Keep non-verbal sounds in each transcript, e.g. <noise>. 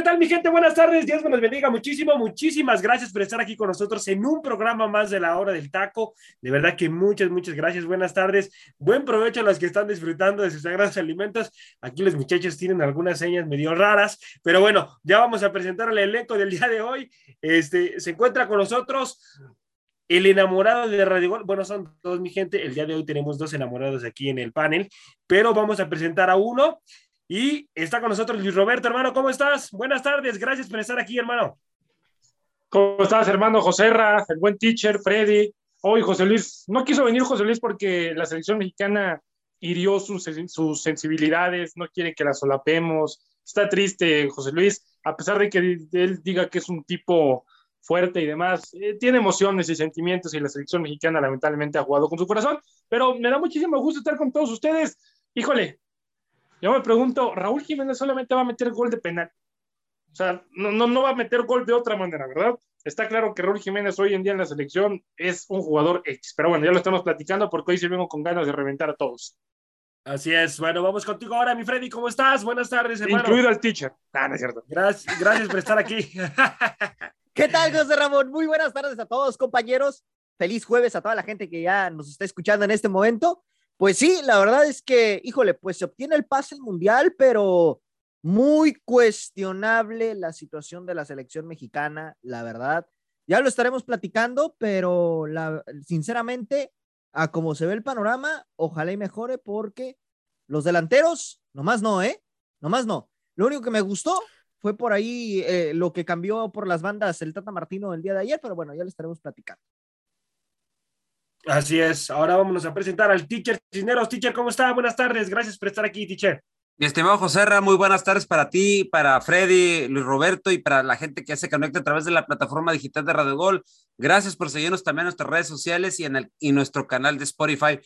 ¿Qué tal mi gente? Buenas tardes, Dios me los bendiga muchísimo, muchísimas gracias por estar aquí con nosotros en un programa más de la hora del taco. De verdad que muchas, muchas gracias, buenas tardes, buen provecho a los que están disfrutando de sus sagrados alimentos. Aquí los muchachos tienen algunas señas medio raras, pero bueno, ya vamos a presentar el elenco del día de hoy. Este, se encuentra con nosotros el enamorado de Radio Gol, bueno, son todos mi gente. El día de hoy tenemos dos enamorados aquí en el panel, pero vamos a presentar a uno. Y está con nosotros Luis Roberto, hermano. ¿Cómo estás? Buenas tardes. Gracias por estar aquí, hermano. ¿Cómo estás, hermano José Ra, el buen teacher, Freddy? Hoy José Luis, no quiso venir José Luis porque la selección mexicana hirió sus, sus sensibilidades, no quiere que la solapemos. Está triste José Luis, a pesar de que él diga que es un tipo fuerte y demás, eh, tiene emociones y sentimientos y la selección mexicana lamentablemente ha jugado con su corazón, pero me da muchísimo gusto estar con todos ustedes. Híjole, yo me pregunto, Raúl Jiménez solamente va a meter gol de penal. O sea, no, no, no va a meter gol de otra manera, ¿verdad? Está claro que Raúl Jiménez hoy en día en la selección es un jugador X, pero bueno, ya lo estamos platicando porque hoy sí vengo con ganas de reventar a todos. Así es. Bueno, vamos contigo ahora, mi Freddy. ¿Cómo estás? Buenas tardes, hermano. Incluido al teacher. Ah, no es cierto. Gracias, gracias por estar aquí. <laughs> ¿Qué tal, José Ramón? Muy buenas tardes a todos, compañeros. Feliz jueves a toda la gente que ya nos está escuchando en este momento. Pues sí, la verdad es que, híjole, pues se obtiene el pase mundial, pero muy cuestionable la situación de la selección mexicana, la verdad. Ya lo estaremos platicando, pero la, sinceramente, a como se ve el panorama, ojalá y mejore porque los delanteros, nomás no, ¿eh? Nomás no. Lo único que me gustó fue por ahí eh, lo que cambió por las bandas el Tata Martino el día de ayer, pero bueno, ya lo estaremos platicando. Así es. Ahora vámonos a presentar al teacher Cisneros. Teacher, ¿cómo está? Buenas tardes. Gracias por estar aquí, teacher. Mi estimado José Ra, muy buenas tardes para ti, para Freddy, Luis Roberto y para la gente que se conecta a través de la plataforma digital de Radio Gol. Gracias por seguirnos también en nuestras redes sociales y en el, y nuestro canal de Spotify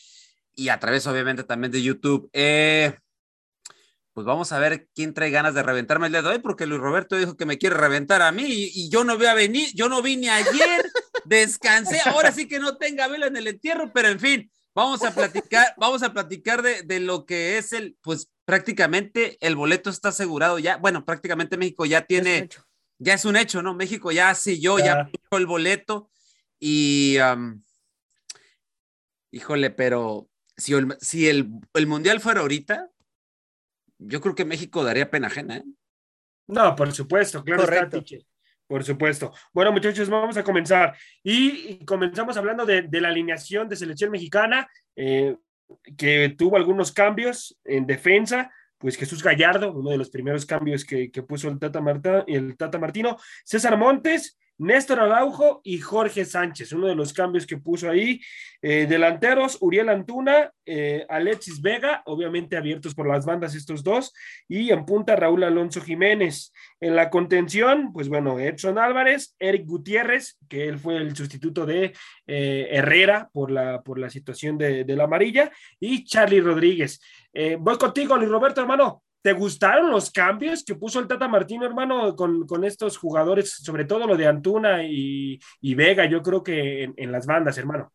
y a través obviamente también de YouTube. Eh, pues vamos a ver quién trae ganas de reventarme el dedo hoy, porque Luis Roberto dijo que me quiere reventar a mí y, y yo no voy a venir, yo no vine ayer <laughs> descansé, ahora sí que no tenga vela en el entierro, pero en fin, vamos a platicar, vamos a platicar de, de, lo que es el, pues prácticamente el boleto está asegurado ya, bueno, prácticamente México ya tiene, es ya es un hecho, ¿no? México ya yo ya, ya puso el boleto y, um, híjole, pero si, el, si el, el Mundial fuera ahorita, yo creo que México daría pena ajena, ¿eh? No, por supuesto, claro Correcto. está, por supuesto. Bueno, muchachos, vamos a comenzar. Y comenzamos hablando de, la alineación de selección mexicana, eh, que tuvo algunos cambios en defensa. Pues Jesús Gallardo, uno de los primeros cambios que, que puso el Tata, Marta, el Tata Martino. César Montes, Néstor Araujo y Jorge Sánchez, uno de los cambios que puso ahí. Eh, delanteros, Uriel Antuna, eh, Alexis Vega, obviamente abiertos por las bandas estos dos, y en punta Raúl Alonso Jiménez. En la contención, pues bueno, Edson Álvarez, Eric Gutiérrez, que él fue el sustituto de eh, Herrera por la, por la situación de, de, la amarilla, y Charlie Rodríguez. Voy contigo, Luis Roberto, hermano. ¿Te gustaron los cambios que puso el Tata Martino, hermano, con, con estos jugadores, sobre todo lo de Antuna y, y Vega, yo creo que en, en, las bandas, hermano?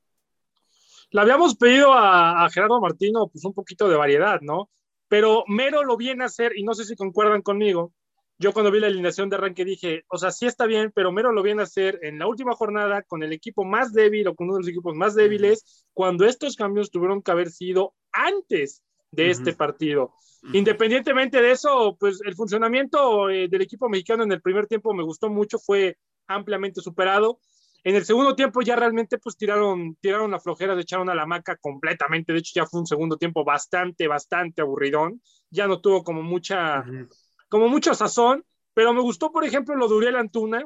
Le habíamos pedido a, a, Gerardo Martino pues un poquito de variedad, ¿no? Pero Mero lo viene a hacer, y no sé si concuerdan conmigo, yo cuando vi la alineación de arranque dije, o sea, sí está bien, pero Mero lo viene a hacer en la última jornada con el equipo más débil o con uno de los equipos más débiles, cuando estos cambios tuvieron que haber sido antes de uh -huh. este partido. Independientemente de eso, pues el funcionamiento eh, del equipo mexicano en el primer tiempo me gustó mucho, fue ampliamente superado. En el segundo tiempo ya realmente pues tiraron, tiraron la flojera, se echaron a la maca completamente. De hecho ya fue un segundo tiempo bastante, bastante aburridón. Ya no tuvo como mucha, uh -huh. como mucho sazón. Pero me gustó, por ejemplo, lo de Uriel Antuna,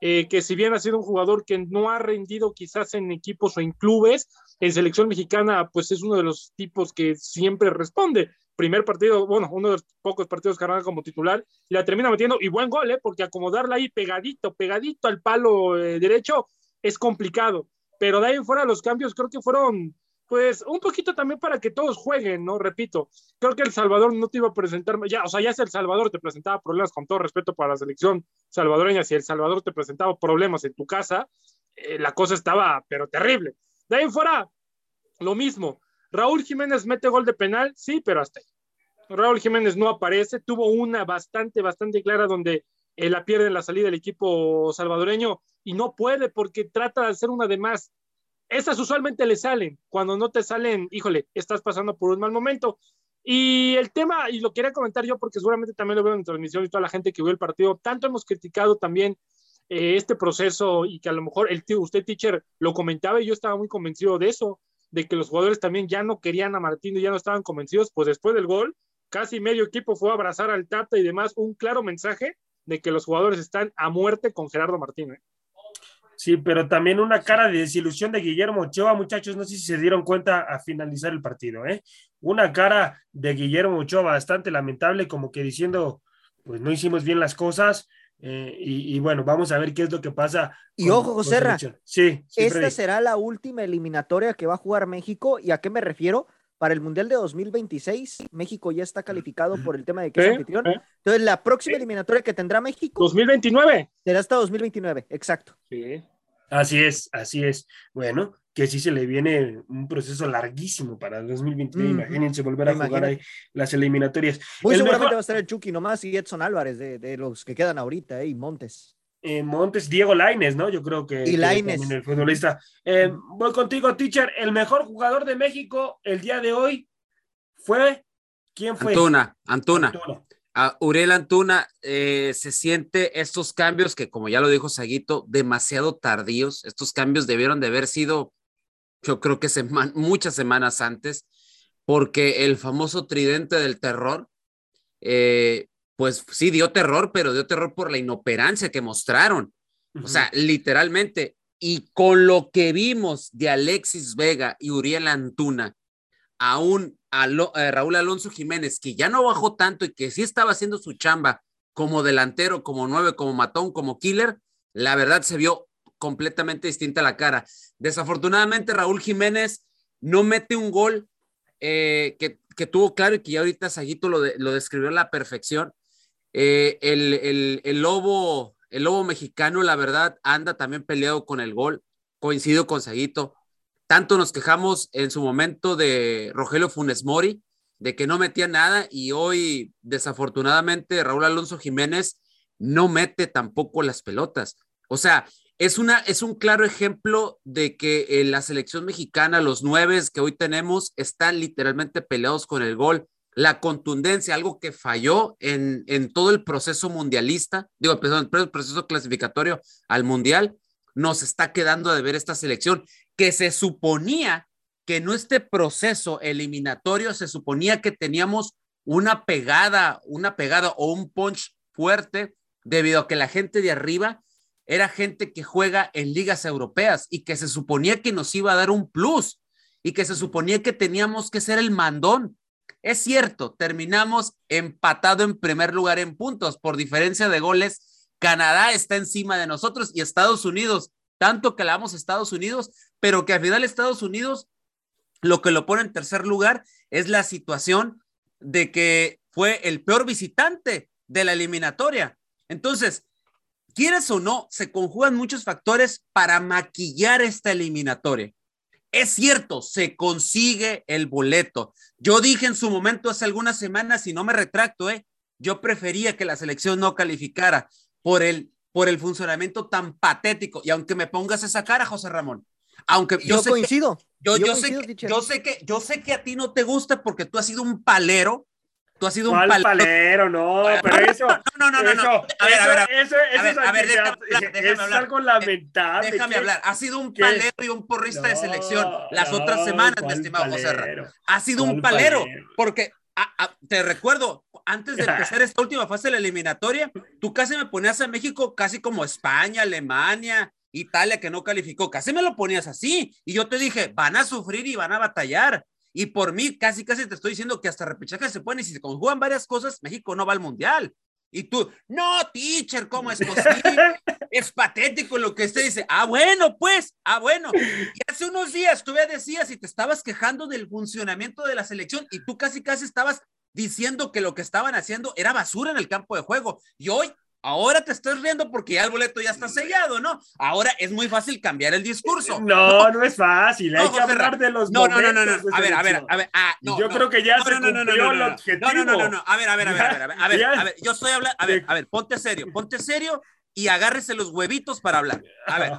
eh, que si bien ha sido un jugador que no ha rendido quizás en equipos o en clubes, en selección mexicana, pues es uno de los tipos que siempre responde. Primer partido, bueno, uno de los pocos partidos que arranca como titular, y la termina metiendo, y buen gol, ¿eh? porque acomodarla ahí pegadito, pegadito al palo eh, derecho es complicado. Pero de ahí fuera los cambios creo que fueron pues un poquito también para que todos jueguen, ¿no? Repito, creo que El Salvador no te iba a presentar, ya, o sea, ya si El Salvador te presentaba problemas con todo respeto para la selección salvadoreña, si El Salvador te presentaba problemas en tu casa, eh, la cosa estaba, pero terrible. De ahí fuera, lo mismo. Raúl Jiménez mete gol de penal, sí, pero hasta ahí. Raúl Jiménez no aparece, tuvo una bastante, bastante clara donde eh, la pierde en la salida del equipo salvadoreño y no puede porque trata de hacer una de más esas usualmente le salen. Cuando no te salen, híjole, estás pasando por un mal momento. Y el tema, y lo quería comentar yo porque seguramente también lo veo en transmisión y toda la gente que vio el partido, tanto hemos criticado también eh, este proceso y que a lo mejor el tío, usted, teacher, lo comentaba y yo estaba muy convencido de eso, de que los jugadores también ya no querían a Martín y ya no estaban convencidos, pues después del gol, casi medio equipo fue a abrazar al Tata y demás, un claro mensaje de que los jugadores están a muerte con Gerardo Martín. ¿eh? Sí, pero también una cara de desilusión de Guillermo Ochoa, muchachos, no sé si se dieron cuenta a finalizar el partido, ¿eh? Una cara de Guillermo Ochoa bastante lamentable, como que diciendo, pues no hicimos bien las cosas, eh, y, bueno, vamos a ver qué es lo que pasa. Y ojo, José sí, esta será la última eliminatoria que va a jugar México, ¿y a qué me refiero? Para el Mundial de 2026, México ya está calificado por el tema de que es anfitrión. Entonces, la próxima eliminatoria que tendrá México. 2029. Será hasta 2029, exacto. Sí. Así es, así es. Bueno, que sí se le viene un proceso larguísimo para el 2029. Imagínense volver a jugar ahí las eliminatorias. Muy seguramente va a estar el Chucky nomás y Edson Álvarez de, los que quedan ahorita, ¿eh? y Montes. Eh, Montes, Diego Laines, ¿no? Yo creo que. Y Laines. El futbolista. Eh, voy contigo, teacher. El mejor jugador de México el día de hoy fue. ¿Quién fue? Antuna, Antuna. A Uriel Antuna eh, se siente estos cambios que, como ya lo dijo Saguito, demasiado tardíos. Estos cambios debieron de haber sido, yo creo que muchas semanas antes, porque el famoso tridente del terror, eh, pues sí dio terror, pero dio terror por la inoperancia que mostraron. O sea, literalmente. Y con lo que vimos de Alexis Vega y Uriel Antuna, aún eh, Raúl Alonso Jiménez, que ya no bajó tanto y que sí estaba haciendo su chamba como delantero, como nueve, como matón, como killer, la verdad se vio completamente distinta la cara. Desafortunadamente, Raúl Jiménez no mete un gol eh, que, tuvo claro y que ya ahorita Saguito lo, describió a la perfección. Eh, el, el, lobo, el lobo mexicano, la verdad, anda también peleado con el gol. Coincido con Saguito tanto nos quejamos en su momento de Rogelio Funes Mori, de que no metía nada y hoy desafortunadamente Raúl Alonso Jiménez no mete tampoco las pelotas. O sea, es, una, es un claro ejemplo de que en la selección mexicana, los nueve que hoy tenemos, están literalmente peleados con el gol. La contundencia, algo que falló en, en todo el proceso mundialista, digo, perdón, el proceso clasificatorio al mundial, nos está quedando de ver esta selección que se suponía que en este proceso eliminatorio se suponía que teníamos una pegada, una pegada o un punch fuerte debido a que la gente de arriba era gente que juega en ligas europeas y que se suponía que nos iba a dar un plus y que se suponía que teníamos que ser el mandón. Es cierto, terminamos empatado en primer lugar en puntos por diferencia de goles. Canadá está encima de nosotros y Estados Unidos, tanto que la vamos a Estados Unidos, pero que al final Estados Unidos lo que lo pone en tercer lugar es la situación de que fue el peor visitante de la eliminatoria. Entonces, quieres o no, se conjugan muchos factores para maquillar esta eliminatoria. Es cierto, se consigue el boleto. Yo dije en su momento hace algunas semanas, y no me retracto, ¿eh? yo prefería que la selección no calificara por el, por el funcionamiento tan patético. Y aunque me pongas esa cara, José Ramón, aunque yo, coincido. yo, yo, sé que, yo, sé que, yo sé que a ti no te gusta porque tú has sido un palero. Tú has sido un palero. palero, no, pero eso. No, no, no, no. A ver, a ver, eso, eso, a ver, es algo lamentable. Déjame hablar. Ha sido un palero y un porrista de selección las otras semanas, mi estimado José Ha sido un palero, porque te recuerdo, antes de <laughs> empezar esta última fase de la eliminatoria, tú casi me ponías a México casi como España, Alemania, Italia, que no calificó, casi me lo ponías así. Y yo te dije, van a sufrir y van a batallar. Y por mí, casi, casi te estoy diciendo que hasta repechaje se pueden y si se conjugan varias cosas, México no va al mundial. Y tú, no, teacher, ¿cómo es posible? <laughs> es patético lo que usted dice. Ah, bueno, pues, ah, bueno. Y hace unos días tú ya decías y te estabas quejando del funcionamiento de la selección y tú casi, casi estabas diciendo que lo que estaban haciendo era basura en el campo de juego. Y hoy Ahora te estás riendo porque ya el boleto ya está sellado, ¿no? Ahora es muy fácil cambiar el discurso. No, no, es fácil. Hay que hablar de los no, no, no, no, no. A ver, a ver, a ver. Ah, no, yo creo que ya se cumplió el objetivo. No, no, no, no. A ver, a ver, a ver, a ver, a ver, a ver, a ver. Yo estoy hablando. A ver, a ver, ponte serio, ponte serio y agárrese los huevitos para hablar. A ver,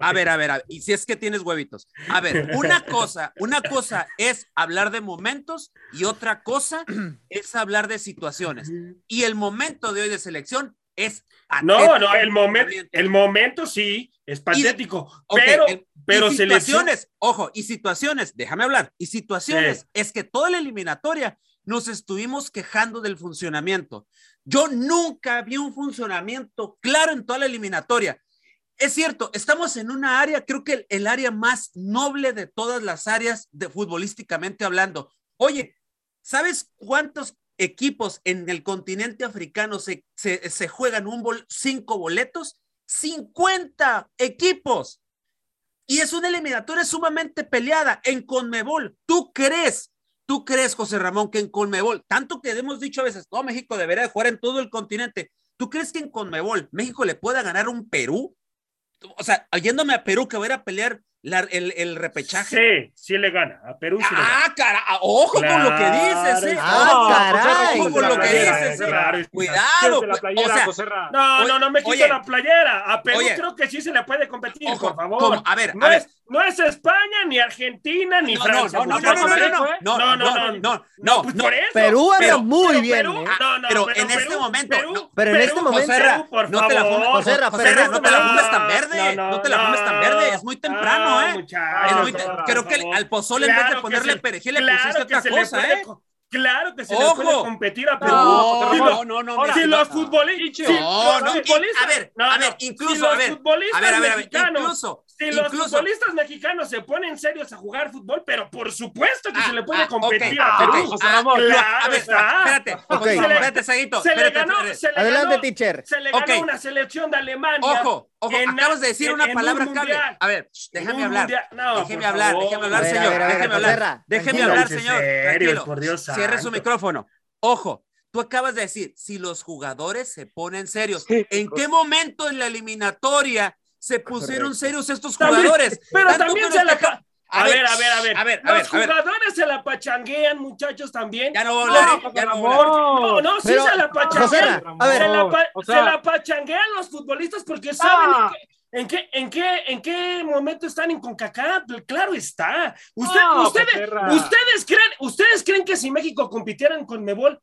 a ver, a ver, a ver, y si es que tienes huevitos. A ver, una cosa, una cosa es hablar de momentos y otra cosa es hablar de situaciones. Y el momento de hoy de selección es no, no, el momento, el momento sí es patético, pero, pero situaciones, ojo, y situaciones, déjame hablar, y situaciones es que toda la eliminatoria nos estuvimos quejando del funcionamiento. Yo nunca vi un funcionamiento claro en toda la eliminatoria. Es cierto, estamos en una área, creo que el, el área más noble de todas las áreas de futbolísticamente hablando. Oye, ¿sabes cuántos equipos en el continente africano se, se, juegan un cinco boletos, 50 equipos. Y es una eliminatoria sumamente peleada en Conmebol. ¿Tú crees, tú crees, José Ramón, que en Conmebol, tanto que hemos dicho a veces, no, México debería jugar en todo el continente, ¿tú crees que en Conmebol México le pueda ganar un Perú? O sea, yéndome a Perú que voy a ir a pelear el, el, repechaje. Sí, sí le gana. A Perú sí le gana. Ah, cara, ojo con lo que dices, ¿eh? Ah, caray. Ojo con lo que dices, ¿eh? Cuidado. o sea, no, no, no me quito la playera. A Perú creo que sí se le puede competir, por favor. A ver, no a ver. Es, no es España, ni Argentina, ni Francia. No, no, no, no, no, no, no, no, no, no, Perú anda muy bien. Pero en este momento. Pero en este momento. No te la fumes, no te la fumes tan verde. No te la fumes tan verde. Es muy temprano. ¿Eh? creo que al pozole en vez de ponerle perejil le pusiste otra cosa, ¿eh? Claro que se le puede competir a Perú. No, no, no, si los futbolistas. No, no, a ver, a ver, incluso, a ver, futbolistas a ver, mexicanos. Si los futbolistas mexicanos se ponen serios a jugar fútbol, pero por supuesto que se le puede competir a Perú. Claro, a ver, espérate, espérate, Saguito. Se le ganó, Adelante, teacher. Se le ganó una selección de Alemania. Ojo, Ojo, acabas de decir una palabra clave. A ver, déjame hablar. déjeme hablar, déjeme hablar, señor. déjeme hablar. Déjeme hablar, señor. Tranquilo. Por Dios Cierre su micrófono. Ojo, tú acabas de decir, si los jugadores se ponen serios, ¿en qué momento en la eliminatoria se pusieron serios estos jugadores? pero también se la... A, ver, a ver, a ver. A ver Los jugadores se la pachanguean, muchachos, también. Ya no voy a hablar, ya no No, no, sí se la pachanguean. a ver, se, la, se la pachanguean los futbolistas porque saben ah. ¿En qué, en, qué, ¿En qué momento están en CONCACAF? Claro está. Usted, ustedes, ustedes, creen, ¿Ustedes creen que si México compitiera en CONMEBOL,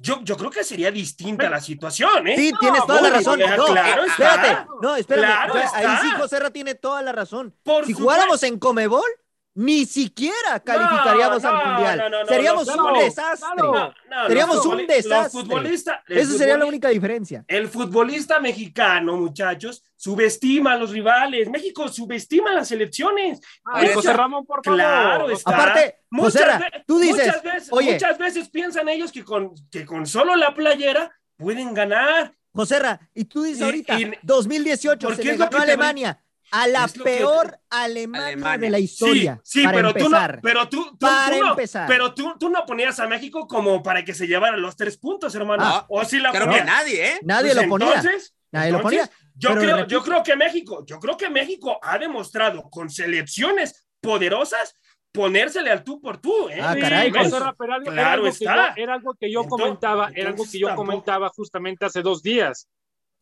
yo, yo creo que sería distinta la situación, ¿eh? Sí, tienes toda la razón. No, claro espérate. No, espérate. ahí sí, José tiene toda la razón. si jugáramos en Comebol, ni siquiera calificaríamos al mundial. Seríamos un desastre. Seríamos un desastre. Esa sería la única diferencia. El futbolista mexicano, muchachos, subestima a los rivales. México subestima a las selecciones. José Ramón, por favor. Claro, está. Aparte, muchas, tú dices, muchas veces, muchas veces piensan ellos que con, que con solo la playera pueden ganar. José y tú dices ahorita, 2018 se le ganó a Alemania a la peor Alemania, de la historia. Sí, pero, tú no, pero tú, para empezar. pero tú, tú, no ponías a México como para que se llevara los tres puntos, hermano. Ah, o si la creo que nadie, ¿eh? Nadie lo ponía. Entonces, nadie lo ponía. Yo creo, yo creo que México, yo creo que México ha demostrado con selecciones poderosas ponérsele al tú por tú. ¿eh? Ah, caray. Pues, era, algo está. era, algo que yo comentaba, era algo que yo comentaba justamente hace dos días.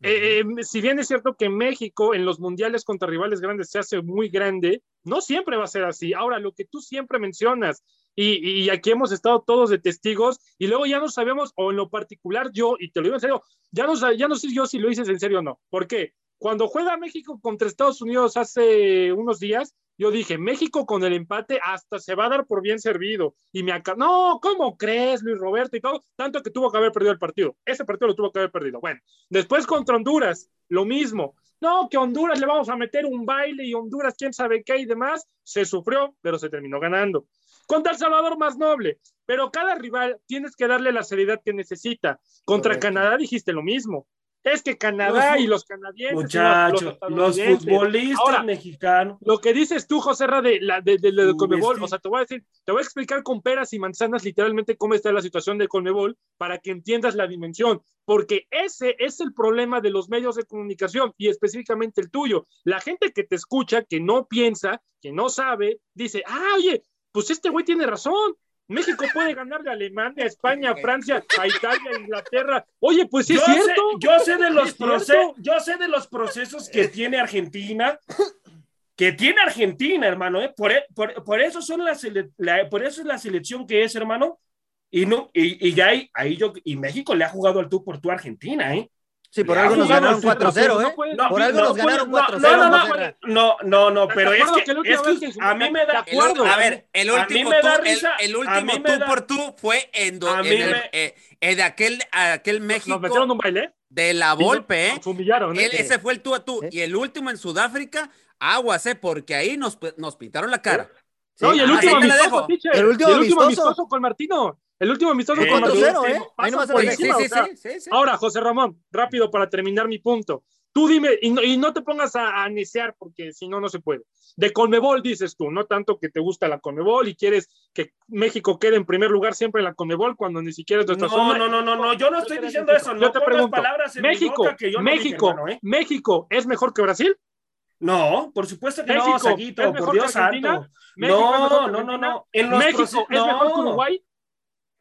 Eh, eh, si bien es cierto que México en los mundiales contra rivales grandes se hace muy grande, no siempre va a ser así. Ahora, lo que tú siempre mencionas, y, aquí hemos estado todos de testigos, y luego ya no sabemos, o en lo particular yo, y te lo digo en serio, ya no, ya no sé yo si lo dices en serio o no. ¿Por qué? Cuando juega México contra Estados Unidos hace unos días, yo dije, México con el empate hasta se va a dar por bien servido. Y me acá, no, ¿cómo crees, Luis Roberto? Y todo, tanto que tuvo que haber perdido el partido. Ese partido lo tuvo que haber perdido. Bueno, después contra Honduras, lo mismo. No, que Honduras le vamos a meter un baile y Honduras, quién sabe qué y demás. Se sufrió, pero se terminó ganando. Contra El Salvador más noble, pero cada rival tienes que darle la seriedad que necesita. Contra Canadá dijiste lo mismo. Es que Canadá y los canadienses. Muchachos, los, futbolistas mexicanos. Lo que dices tú, José Ra, de, la, de, Conmebol, o sea, te voy a decir, te voy a explicar con peras y manzanas literalmente cómo está la situación de Conmebol para que entiendas la dimensión, porque ese es el problema de los medios de comunicación y específicamente el tuyo. La gente que te escucha, que no piensa, que no sabe, dice, ah, oye, pues este güey tiene razón, México puede ganarle a Alemania, a España, a Francia, a Italia, a Inglaterra. Oye, pues sí es cierto. Sé, yo sé de los procesos, yo sé de los procesos que tiene Argentina, que tiene Argentina, hermano, ¿eh? por, por, eso son la, por eso es la selección que es, hermano. Y no, y, ya ahí, ahí yo, y México le ha jugado al tú por tu Argentina, ¿eh? Sí, por algo nos ganaron 4-0, ¿eh? por algo nos ganaron 4-0. No, no, no, pero es que, es que a mí me da acuerdo. A ver, el último tú, el, último tú por tú fue en, eh, de aquel, aquel México. Nos metieron un baile. De la Volpe, ¿eh? humillaron, ¿eh? Ese fue el tú a tú. Y el último en Sudáfrica, aguas, ¿eh? Porque ahí nos, nos pintaron la cara. No, y el último amistoso, el último, el último amistoso con Martino. El último amistoso con Martino. ¿eh? Ahora, José Ramón, rápido para terminar mi punto. Tú dime, y no, y no te pongas a, a necear porque si no, no se puede. De Conmebol dices tú, no tanto que te gusta la Conmebol y quieres que México quede en primer lugar siempre en la Conmebol cuando ni siquiera es nuestra no, zona. No, no, no, no, yo no estoy diciendo eso. No yo te pregunto, palabras en México, que yo México, no dije, ¿eh? México, ¿es mejor que Brasil? No, por supuesto que México, no, Saguito, por Dios santo. No, no, no, no. En México es mejor que Uruguay.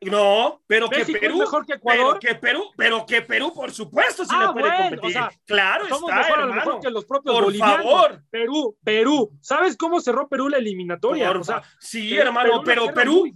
No, pero que Perú. mejor que Ecuador. Pero que Perú, pero que Perú, por supuesto, sí ah, le puede competir. O sea, claro, somos está, mejor, hermano. mejor que los propios por bolivianos. favor. Perú, Perú. ¿Sabes cómo cerró Perú la eliminatoria? o sea, sí, hermano, pero Perú,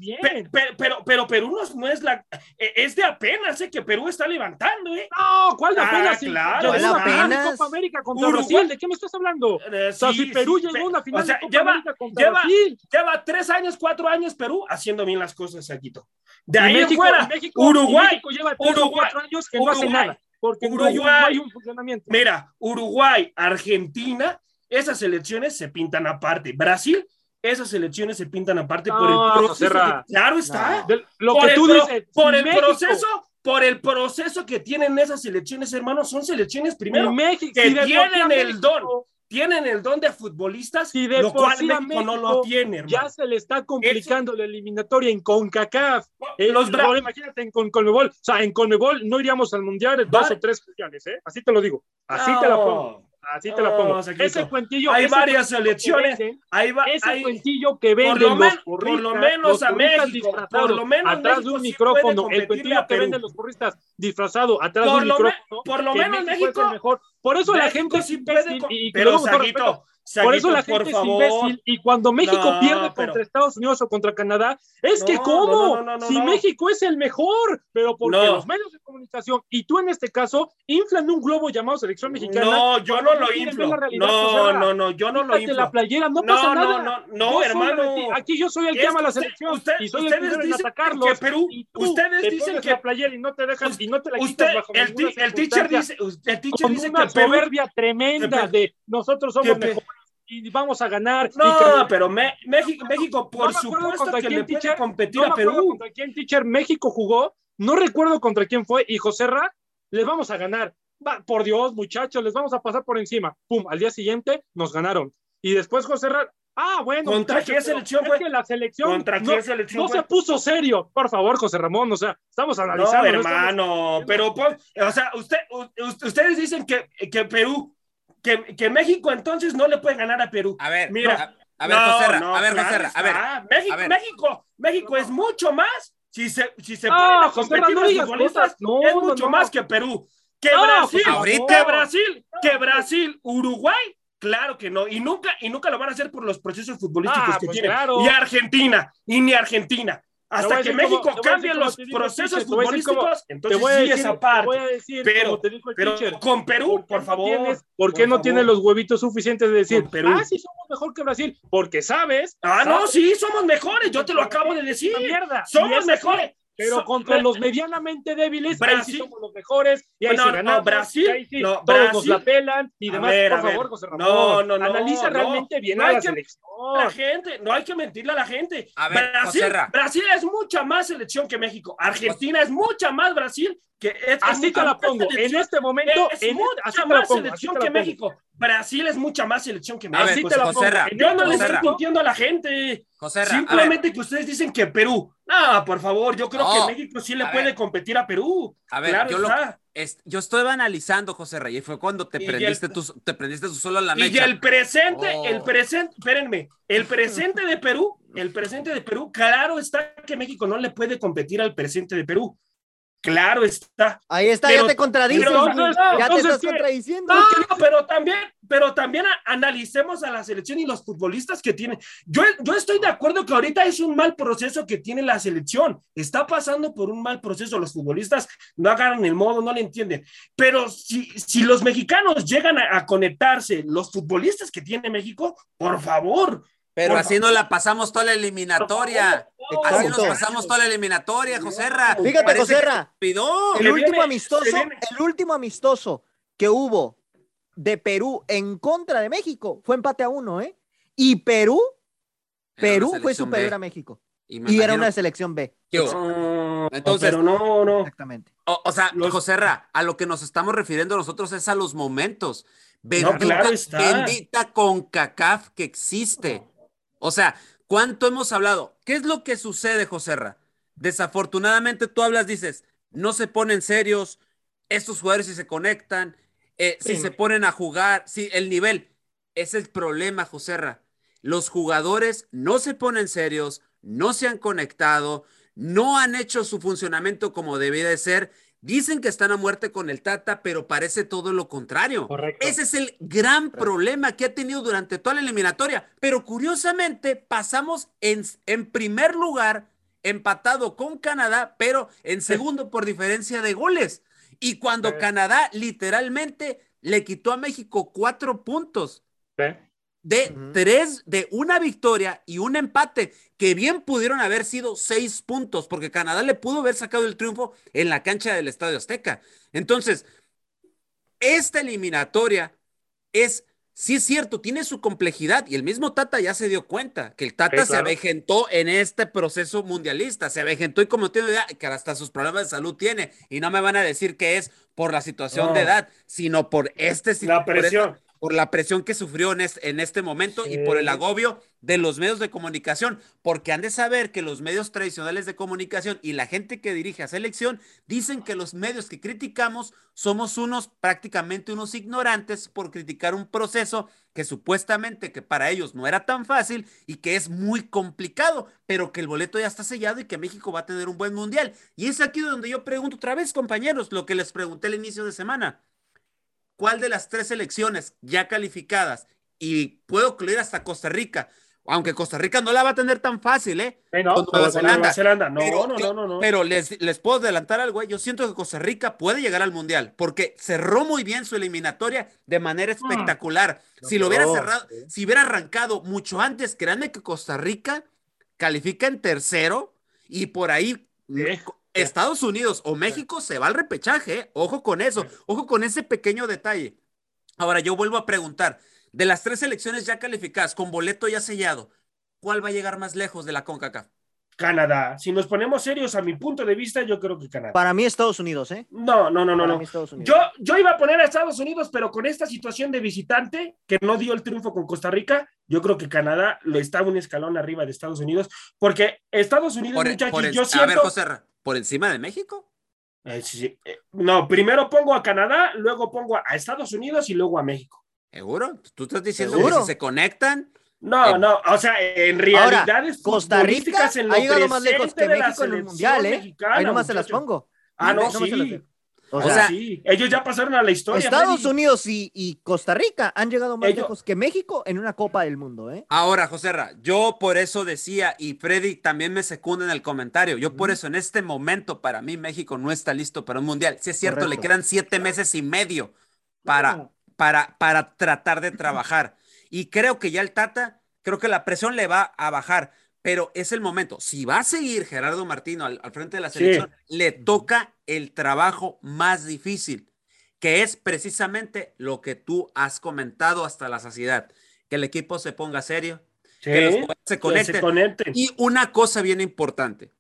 pero, pero Perú no, es la, e, es de apenas, ¿eh? Que Perú está levantando, ¿eh? No, ¿cuál de apenas? Ah, claro, es apenas. Copa América contra Brasil, ¿de qué me estás hablando? Eh, o sea, si Perú llegó a una final o sea, de Copa lleva, América contra lleva, Brasil. Lleva tres años, cuatro años Perú haciendo bien las cosas, Saquito. De ahí México, fuera, México, Uruguay, México lleva tres Uruguay, o cuatro años que Uruguay, no hace nada. Porque Uruguay, hay un funcionamiento. Mira, Uruguay, Argentina, esas elecciones se pintan aparte. Brasil, esas elecciones se pintan aparte no, por el proceso. Que, claro está. No. Lo por que tú dices. Por el México, proceso por el proceso que tienen esas elecciones, hermanos, son selecciones primero México, que tienen el don, tienen el don de futbolistas, y de lo cual México, no lo tiene. Hermano. Ya se le está complicando la eliminatoria en CONCACAF. Eh, imagínate en Conmebol, o sea, en Conmebol no iríamos al Mundial dos o tres mundiales, ¿eh? Así te lo digo, así no. te la pongo. Así te la pongo. ese cuentillo. Hay varias selecciones. hay ese hay, cuentillo que venden los porristas. Por lo menos a México. Por lo menos atrás México de un micrófono. el cuentillo que venden los porristas disfrazado atrás por de un micrófono. por lo menos México. Mejor. Por eso México la gente sí puede. Y, y pero, Saguito, Saguito, por eso la gente es imbécil. Y cuando México No, pierde pero- contra Estados Unidos o contra Canadá, es que No, ¿cómo? no, si. México es el mejor, pero porque los medios de comunicación y tú en este caso inflan un globo llamado selección mexicana. No, yo no lo inflo. la No, Ra. no, no, yo no lo inflo. la playera, no pasa no, nada. no, no, Yo soy hermano. el- aquí yo soy el que ama la usted- selección usted- y soy el ustedes en dicen atacarlos. que Perú- ustedes te dicen que- la playera y no te dejan y no te la Usted, bajo el, el teacher dice, el teacher dice que soberbia tremenda que de nosotros somos que mejores y vamos a ganar. y No, pero Me- México, México, por No supuesto contra que le puede teacher, competir no a Perú. contra quién teacher México jugó, no recuerdo contra quién fue, y José Ra, les vamos a ganar. Va, por Dios, muchachos, les vamos a pasar por encima. Pum, al día siguiente nos ganaron. Y después José Ra, ah, bueno. ¿Contra qué selección fue? que la selección ¿Contra no, qué selección no fue? se puso serio. Por favor, José Ramón, o sea, estamos No, analizando. hermano, pero, pon- o sea, usted, ustedes dicen que, que Perú, que, que México entonces no le puede ganar a Perú. A ver, Mira, a, a ver, No, José Ra, no, a ver, claro a ver. México, a ver. México, México es mucho más. Si se, si se No, ponen a José Ra, competir no los futbolistas, es mucho no. más que Perú. Que No, Brasil, ahorita. que Brasil, que Brasil, Uruguay, claro que no. Y nunca, y nunca lo van a hacer por los procesos futbolísticos Ah, que pues, tienen. claro. Y Argentina, y ni Argentina. Hasta que México cambie los procesos futbolísticos, entonces sí esa parte. pero, pero con Perú, por favor. ¿Por qué no tiene los huevitos suficientes de decir, Perú. ah, sí somos mejor que Brasil? Porque sabes. Ah, no, sí, somos mejores, yo te lo acabo de decir. Somos mejores. Pero contra los medianamente débiles, Brasil, somos los mejores. Y ahí no, no, Brasil, no, todos nos la pelan y demás. por favor, José Ramón. No, no, no. Analiza realmente bien a la selección. La gente, no hay que mentirle a la gente. A ver, Brasil, Brasil es mucha más selección que México. Argentina es mucha más Brasil que es, así te la pongo. En este momento es mucha más selección que México. Brasil es mucha más selección que México. Así te la pongo. Yo no le estoy mintiendo a la gente. Simplemente que ustedes dicen que Perú. No, por favor, yo creo que México sí le puede competir a Perú. A ver, yo, yo estoy analizando, José Rey, y fue cuando te prendiste, tú, te prendiste tú solo la mecha. Y el presente, el oh. presente, espérenme, el presente de Perú, el presente de Perú, claro está que México no le puede competir al presente de Perú. Claro está. Ahí está, ya te contradices. ya te estás contradiciendo. No, pero también, pero también analicemos a la selección y los futbolistas que tienen. Yo, yo estoy de acuerdo que ahorita es un mal proceso que tiene la selección. Está pasando por un mal proceso. Los futbolistas no agarran el modo, no le entienden. Pero si, si los mexicanos llegan a conectarse, los futbolistas que tiene México, por favor, pero así no la pasamos toda la eliminatoria. Así nos pasamos toda la eliminatoria, Joserra. Fíjate, Joserra. El último amistoso, el último amistoso que hubo de Perú en contra de México fue empate a uno, ¿eh? Y Perú, Perú fue superior a México. Y, era una selección B. Entonces, pero no, no. Exactamente. O, sea, Joserra, a lo que nos estamos refiriendo nosotros es a los momentos. Bendita, no, claro bendita con CACAF que existe. O sea, ¿cuánto hemos hablado? ¿Qué es lo que sucede, Joserra? Desafortunadamente tú hablas, dices, no se ponen serios, estos jugadores si se conectan, eh, si se ponen a jugar, si el nivel, es el problema, Joserra. Los jugadores no se ponen serios, no se han conectado, no han hecho su funcionamiento como debía de ser Dicen que están a muerte con el Tata, pero parece todo lo contrario. Correcto. Ese es el gran problema que ha tenido durante toda la eliminatoria. Pero curiosamente pasamos en, en primer lugar, empatado con Canadá, pero en segundo por diferencia de goles. Y cuando Canadá literalmente le quitó a México cuatro puntos. ¿Sí? De tres, de una victoria y un empate, que bien pudieron haber sido seis puntos, porque Canadá le pudo haber sacado el triunfo en la cancha del Estadio Azteca. Entonces, esta eliminatoria es, sí es cierto, tiene su complejidad y el mismo Tata ya se dio cuenta que el Tata se avejentó en este proceso mundialista, se avejentó y como tiene idea, que hasta sus problemas de salud tiene, y no me van a decir que es por la situación de edad, sino por este... La presión. por la presión que sufrió en este, en este momento y por el agobio de los medios de comunicación, porque han de saber que los medios tradicionales de comunicación y la gente que dirige a selección dicen que los medios que criticamos somos unos prácticamente unos ignorantes por criticar un proceso que supuestamente que para ellos no era tan fácil y que es muy complicado, pero que el boleto ya está sellado y que México va a tener un buen mundial. Y es aquí donde yo pregunto otra vez, compañeros, lo que les pregunté al inicio de semana cuál de las tres selecciones ya calificadas, y puedo incluir hasta Costa Rica, aunque Costa Rica no la va a tener tan fácil, ¿eh? no, Nueva Zelanda. No, pero, no, no, no, Pero les, les puedo adelantar algo, ¿eh? yo siento que Costa Rica puede llegar al Mundial, porque cerró muy bien su eliminatoria de manera mm. espectacular. si lo hubiera cerrado, si hubiera arrancado mucho antes, créanme que Costa Rica califica en tercero y por ahí Estados Unidos o México se va al repechaje, ¿eh? ojo con eso, ojo con ese pequeño detalle. Ahora yo vuelvo a preguntar, de las tres selecciones ya calificadas, con boleto ya sellado, ¿cuál va a llegar más lejos de la CONCACAF? Canadá. Si nos ponemos serios, a mi punto de vista, yo creo que Canadá. Para mí, Estados Unidos, ¿eh? No, no, no, no. no. Yo, yo iba a poner a Estados Unidos, pero con esta situación de visitante que no dio el triunfo con Costa Rica, yo creo que Canadá lo está un escalón arriba de Estados Unidos, porque Estados Unidos, muchachos, yo siento. A ver, José, ¿por encima de México? Eh, eh, no, primero pongo a Canadá, luego pongo a Estados Unidos y luego a México. ¿Seguro? ¿Tú estás diciendo que si se conectan? No, no, o sea, en realidad Costa Rica en lo ha llegado más lejos que México en el Mundial, ¿eh? Ahí nomás se las pongo. Ah, no, sí. O, sea, sí, ellos ya pasaron a la historia. Estados Unidos y, Costa Rica han llegado más lejos que México en una Copa del Mundo, ¿eh? Ahora, José Ra, yo por eso decía, y Freddy también me secunda en el comentario, yo por eso en este momento para mí México no está listo para un mundial. Si es cierto, le quedan siete meses y medio para, para, para tratar de trabajar. Y creo que ya el Tata, creo que la presión le va a bajar pero es el momento. Si va a seguir Gerardo Martino al, frente de la selección, le toca el trabajo más difícil, que es precisamente lo que tú has comentado hasta la saciedad, que el equipo se ponga serio, que los se conecten. se conecten. Y una cosa bien importante,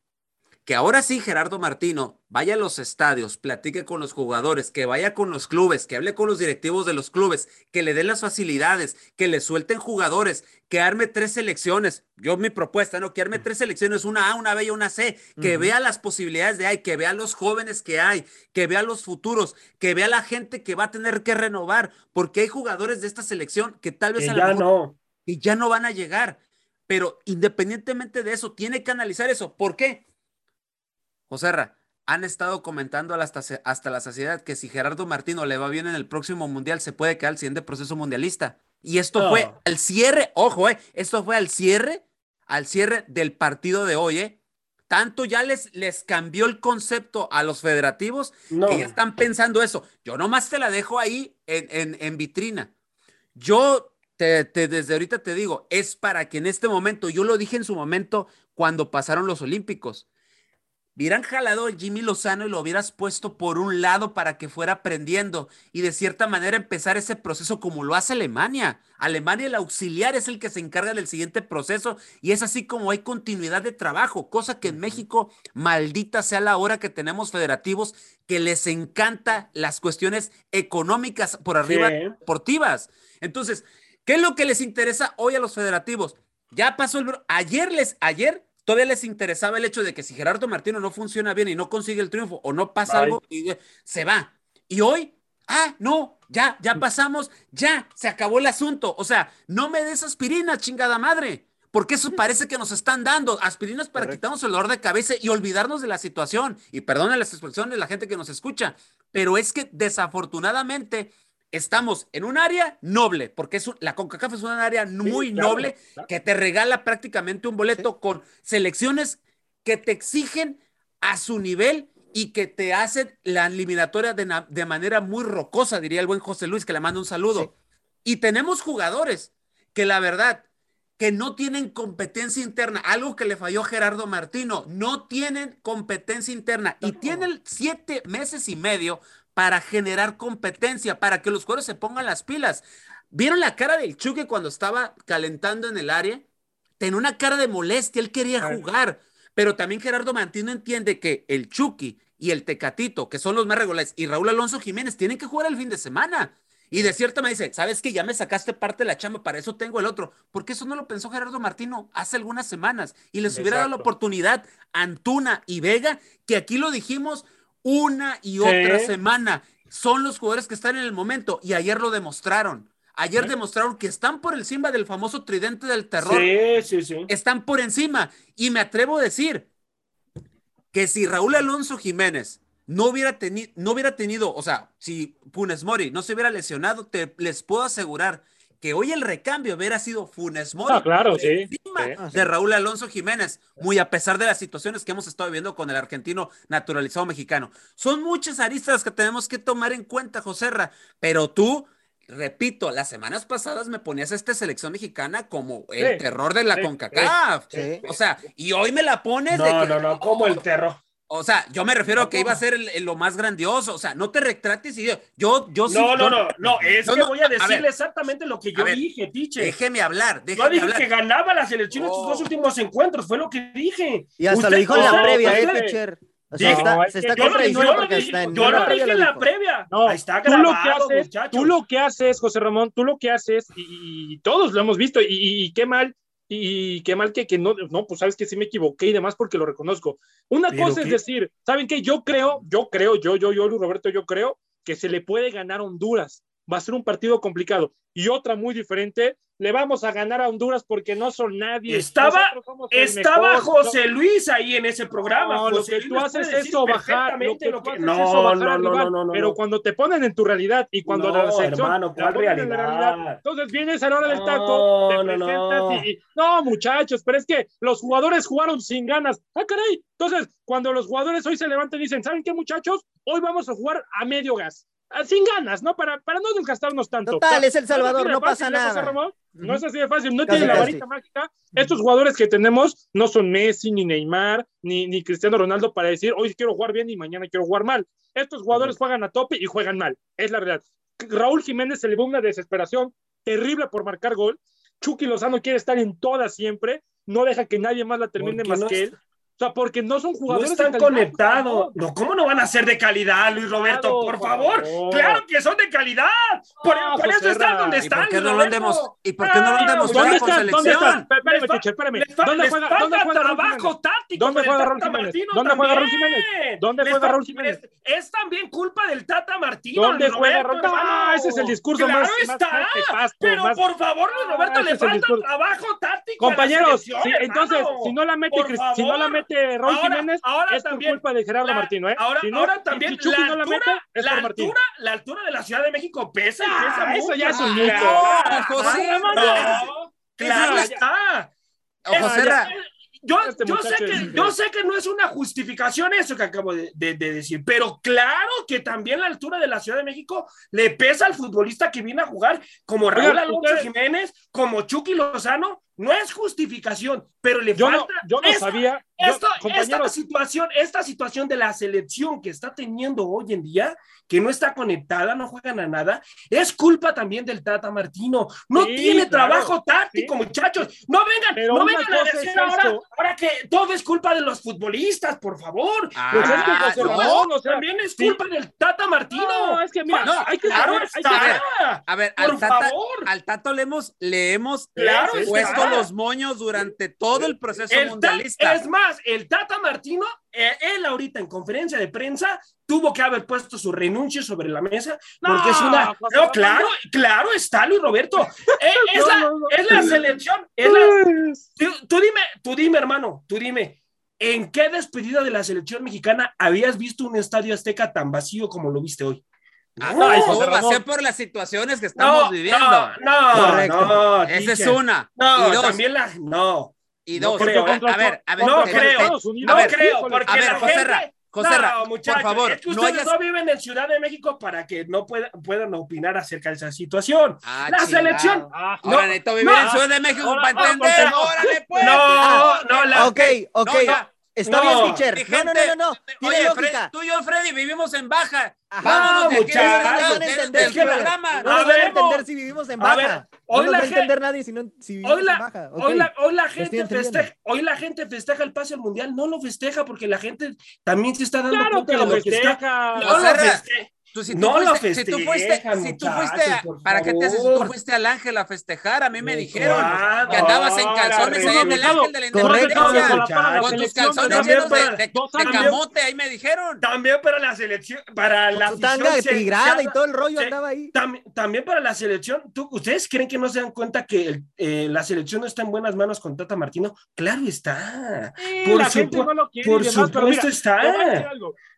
que ahora sí Gerardo Martino vaya a los estadios, platique con los jugadores, que vaya con los clubes, que hable con los directivos de los clubes, que le den las facilidades, que le suelten jugadores, que arme tres selecciones. Yo mi propuesta, ¿no? Que arme tres selecciones, una A, una B y una C, que vea las posibilidades de hay, que vea los jóvenes que hay, que vea los futuros, que vea la gente que va a tener que renovar, porque hay jugadores de esta selección que tal vez ya no. y ya no van a llegar. Pero independientemente de eso, tiene que analizar eso. ¿Por qué? Joserra, han estado comentando hasta, hasta la saciedad que si Gerardo Martino le va bien en el próximo mundial, se puede quedar al siguiente proceso mundialista. Y esto fue al cierre, ojo, eh, esto fue al cierre, al cierre del partido de hoy, eh. Tanto ya les, les cambió el concepto a los federativos que ya están pensando eso. Yo nomás te la dejo ahí en, en, vitrina. Yo te, te, desde ahorita te digo, es para que en este momento, yo lo dije en su momento cuando pasaron los Olímpicos, hubieran jalado a Jimmy Lozano y lo hubieras puesto por un lado para que fuera aprendiendo y de cierta manera empezar ese proceso como lo hace Alemania. Alemania, el auxiliar, es el que se encarga del siguiente proceso y es así como hay continuidad de trabajo, cosa que en México, maldita sea la hora que tenemos federativos que les encanta las cuestiones económicas por arriba deportivas. Entonces, ¿qué es lo que les interesa hoy a los federativos? Ya pasó el... Ayer les, ayer todavía les interesaba el hecho de que si Gerardo Martino no funciona bien y no consigue el triunfo o no pasa algo, se va. Y hoy, ah, no, ya, ya pasamos, ya, se acabó el asunto. O sea, no me des aspirinas, chingada madre. Porque eso parece que nos están dando aspirinas para quitarnos el dolor de cabeza y olvidarnos de la situación. Y perdona las expresiones de la gente que nos escucha, pero es que desafortunadamente estamos en un área noble, porque es la CONCACAF es un área muy noble que te regala prácticamente un boleto con selecciones que te exigen a su nivel y que te hacen la eliminatoria de, manera muy rocosa, diría el buen José Luis, que le manda un saludo. Y tenemos jugadores que la verdad que no tienen competencia interna, algo que le falló Gerardo Martino, no tienen competencia interna. Y tienen siete meses y medio para generar competencia, para que los jugadores se pongan las pilas. ¿Vieron la cara del Chucky cuando estaba calentando en el área? Tenía una cara de molestia, él quería jugar, pero también Gerardo Mantino entiende que el Chucky y el Tecatito, que son los más regulares, y Raúl Alonso Jiménez tienen que jugar el fin de semana. Y de cierta manera dice, ¿sabes que Ya me sacaste parte de la chamba, para eso tengo el otro. Porque eso no lo pensó Gerardo Martino hace algunas semanas y les hubiera dado la oportunidad a Antuna y Vega, que aquí lo dijimos, una y otra semana. Son los jugadores que están en el momento y ayer lo demostraron. Ayer demostraron que están por encima del famoso tridente del terror. Sí, sí, sí. Están por encima. Y me atrevo a decir que si Raúl Alonso Jiménez no hubiera, tenido, no hubiera tenido, o sea, si Punes Mori no se hubiera lesionado, te, les puedo asegurar que hoy el recambio hubiera sido Funes Mori ah, claro, sí, de Raúl Alonso Jiménez, muy a pesar de las situaciones que hemos estado viviendo con el argentino naturalizado mexicano. Son muchas aristas que tenemos que tomar en cuenta, Joserra, pero tú, repito, las semanas pasadas me ponías a esta selección mexicana como el terror de la CONCACAF. O sea, y hoy me la pones no, de No, no, como el terror. O sea, yo me refiero a que iba a ser lo más grandioso. O sea, no te retrates y yo, yo, yo sí. No, no, no, no, es que voy a decirle exactamente lo que yo dije, Tiche. Déjeme hablar, déjeme Yo dije que ganaba la selección en sus dos oh. últimos encuentros, fue lo que dije. Y hasta lo dijo en la previa, eh, Ticher. O sea, está, se está contradiciendo porque está en Yo lo dije en la previa. No, Ahí está grabado, tú lo que haces, Tú lo que haces, José Ramón, tú lo que haces, y, todos lo hemos visto, y, y qué mal y qué mal que, que no, no, pues sabes que sí me equivoqué y demás porque lo reconozco. Una cosa es decir, ¿saben qué? Yo creo, yo creo, yo, yo, yo, Roberto, yo creo que se le puede ganar a Honduras. Va a ser un partido complicado. Y otra muy diferente, le vamos a ganar a Honduras porque no son nadie. Estaba, estaba José Luis ahí en ese programa. No, lo que tú haces es bajar, lo que no, no, no, no, pero cuando te ponen en tu realidad y cuando la hermano, ¿cuál realidad? realidad? entonces vienes a la hora del taco, te presentas y, no, muchachos, pero es que los jugadores jugaron sin ganas. Ah, caray. Entonces, cuando los jugadores hoy se levantan y dicen, ¿saben qué, muchachos? Hoy vamos a jugar a medio gas. Ah, sin ganas, ¿no? Para, para no desgastarnos tanto. Total, es El Salvador, no, pasa nada. No es así de fácil, no tiene la varita mágica. Estos jugadores que tenemos no son Messi, ni Neymar, ni, ni Cristiano Ronaldo para decir, hoy quiero jugar bien y mañana quiero jugar mal. Estos jugadores juegan a tope y juegan mal, es la verdad. Raúl Jiménez se le una desesperación terrible por marcar gol. Chucky Lozano quiere estar en todas siempre, no deja que nadie más la termine más que él sea, porque no son jugadores. No están conectados. No, ¿cómo no van a ser de calidad, Luis Roberto? Por, favor. Claro que son de calidad. Por, eso están donde están. ¿Y por qué no lo han, ¿Y por qué no lo han demostrado con selección? Espérame, teacher, espérame. ¿Dónde juega, ¿dónde juega trabajo táctico? ¿Dónde juega Raúl Jiménez? ¿Dónde juega Raúl Jiménez? ¿Dónde juega Raúl Jiménez? Es también culpa del Tata Martino. ¿Dónde juega Raúl Ah, ese es el discurso más. está. Pero por favor, Luis Roberto, ah, le falta trabajo táctico. Compañeros, entonces, si no la mete, si no la mete Raúl Jiménez ahora es también, culpa de Gerardo Martino, ¿eh? Ahora, ahora también la, altura, la, mete, la, altura, la altura de la Ciudad de México pesa, ah, eso ya es un mito. claro está. José yo, este yo, sé que, yo sé que no es una justificación eso que acabo de, de, decir, pero claro que también la altura de la Ciudad de México le pesa al futbolista que viene a jugar, como Raúl Alonso Jiménez, como Chucky Lozano, no es justificación, pero le yo falta. No, yo no esta, sabía. esta, situación, esta situación de la selección que está teniendo hoy en día, que no está conectada, no juegan a nada, es culpa también del Tata Martino. No tiene trabajo táctico, muchachos. No vengan, no vengan a decir ahora, ahora, que todo es culpa de los futbolistas, por favor. Ah, pues es que no, o sea, también es culpa del Tata Martino. No, es que mira, no, hay que claro saber, está. A ver, al tata, favor. al Tato le hemos, le hemos claro puesto los moños durante todo el proceso mundialista. Es más, el Tata Martino, eh, él ahorita en conferencia de prensa tuvo que haber puesto su renuncio sobre la mesa porque es una... No, claro, claro está Luis Roberto. <laughs> Eh, es, la, es, la, selección. Es la, tú, dime, tú dime, hermano, tú dime. ¿En qué despedida de la selección mexicana habías visto un estadio azteca tan vacío como lo viste hoy? Ah, no, eso va a ser por las situaciones que estamos viviendo. No, no, no. Esa es una. No, y dos, también la. No. Y dos. No creo, a ver, a ver. No creo. No creo, porque a ver, José gente... José no, por favor, es que ustedes no, hayas... no, viven en Ciudad de México para que no puedan, puedan opinar acerca de esa situación. Ah, la chingado. selección. Ah, no, ahora necesito vivir en Ciudad de México para entender. Órale, pues. No, no, la. Ok, ok. Está bien, teacher. No, no, no, no. Tiene Oye, lógica. Fred, tú y yo, Freddy, vivimos en baja. Vámonos de aquí no van a entender, del programa. No van a entender si vivimos en baja. Ver, hoy no la va a entender nadie si, no, si vivimos hoy la, en baja. Okay. Hoy, la, hoy, la gente festeja, hoy la gente festeja el pase al mundial. No lo festeja porque la gente también se está dando claro cuenta que de lo lo que está. No lo festeja. Tú, si no tú lo fuiste, si tú fuiste, si tú fuiste a, ¿para qué te haces? Si tú fuiste al Ángel a festejar, a mí me dijeron claro, que andabas en calzones ahí en el Ángel de la Independencia, con tus calzones llenos de, de, de, camote, ahí me dijeron. También para la selección, para la tanga tigrada y todo el rollo se, andaba ahí. Tam, también para la selección, ¿tú, ¿ustedes creen que no se dan cuenta que el, eh, la selección no está en buenas manos con Tata Martino? Claro está. Sí, por, no por supuesto mira, está.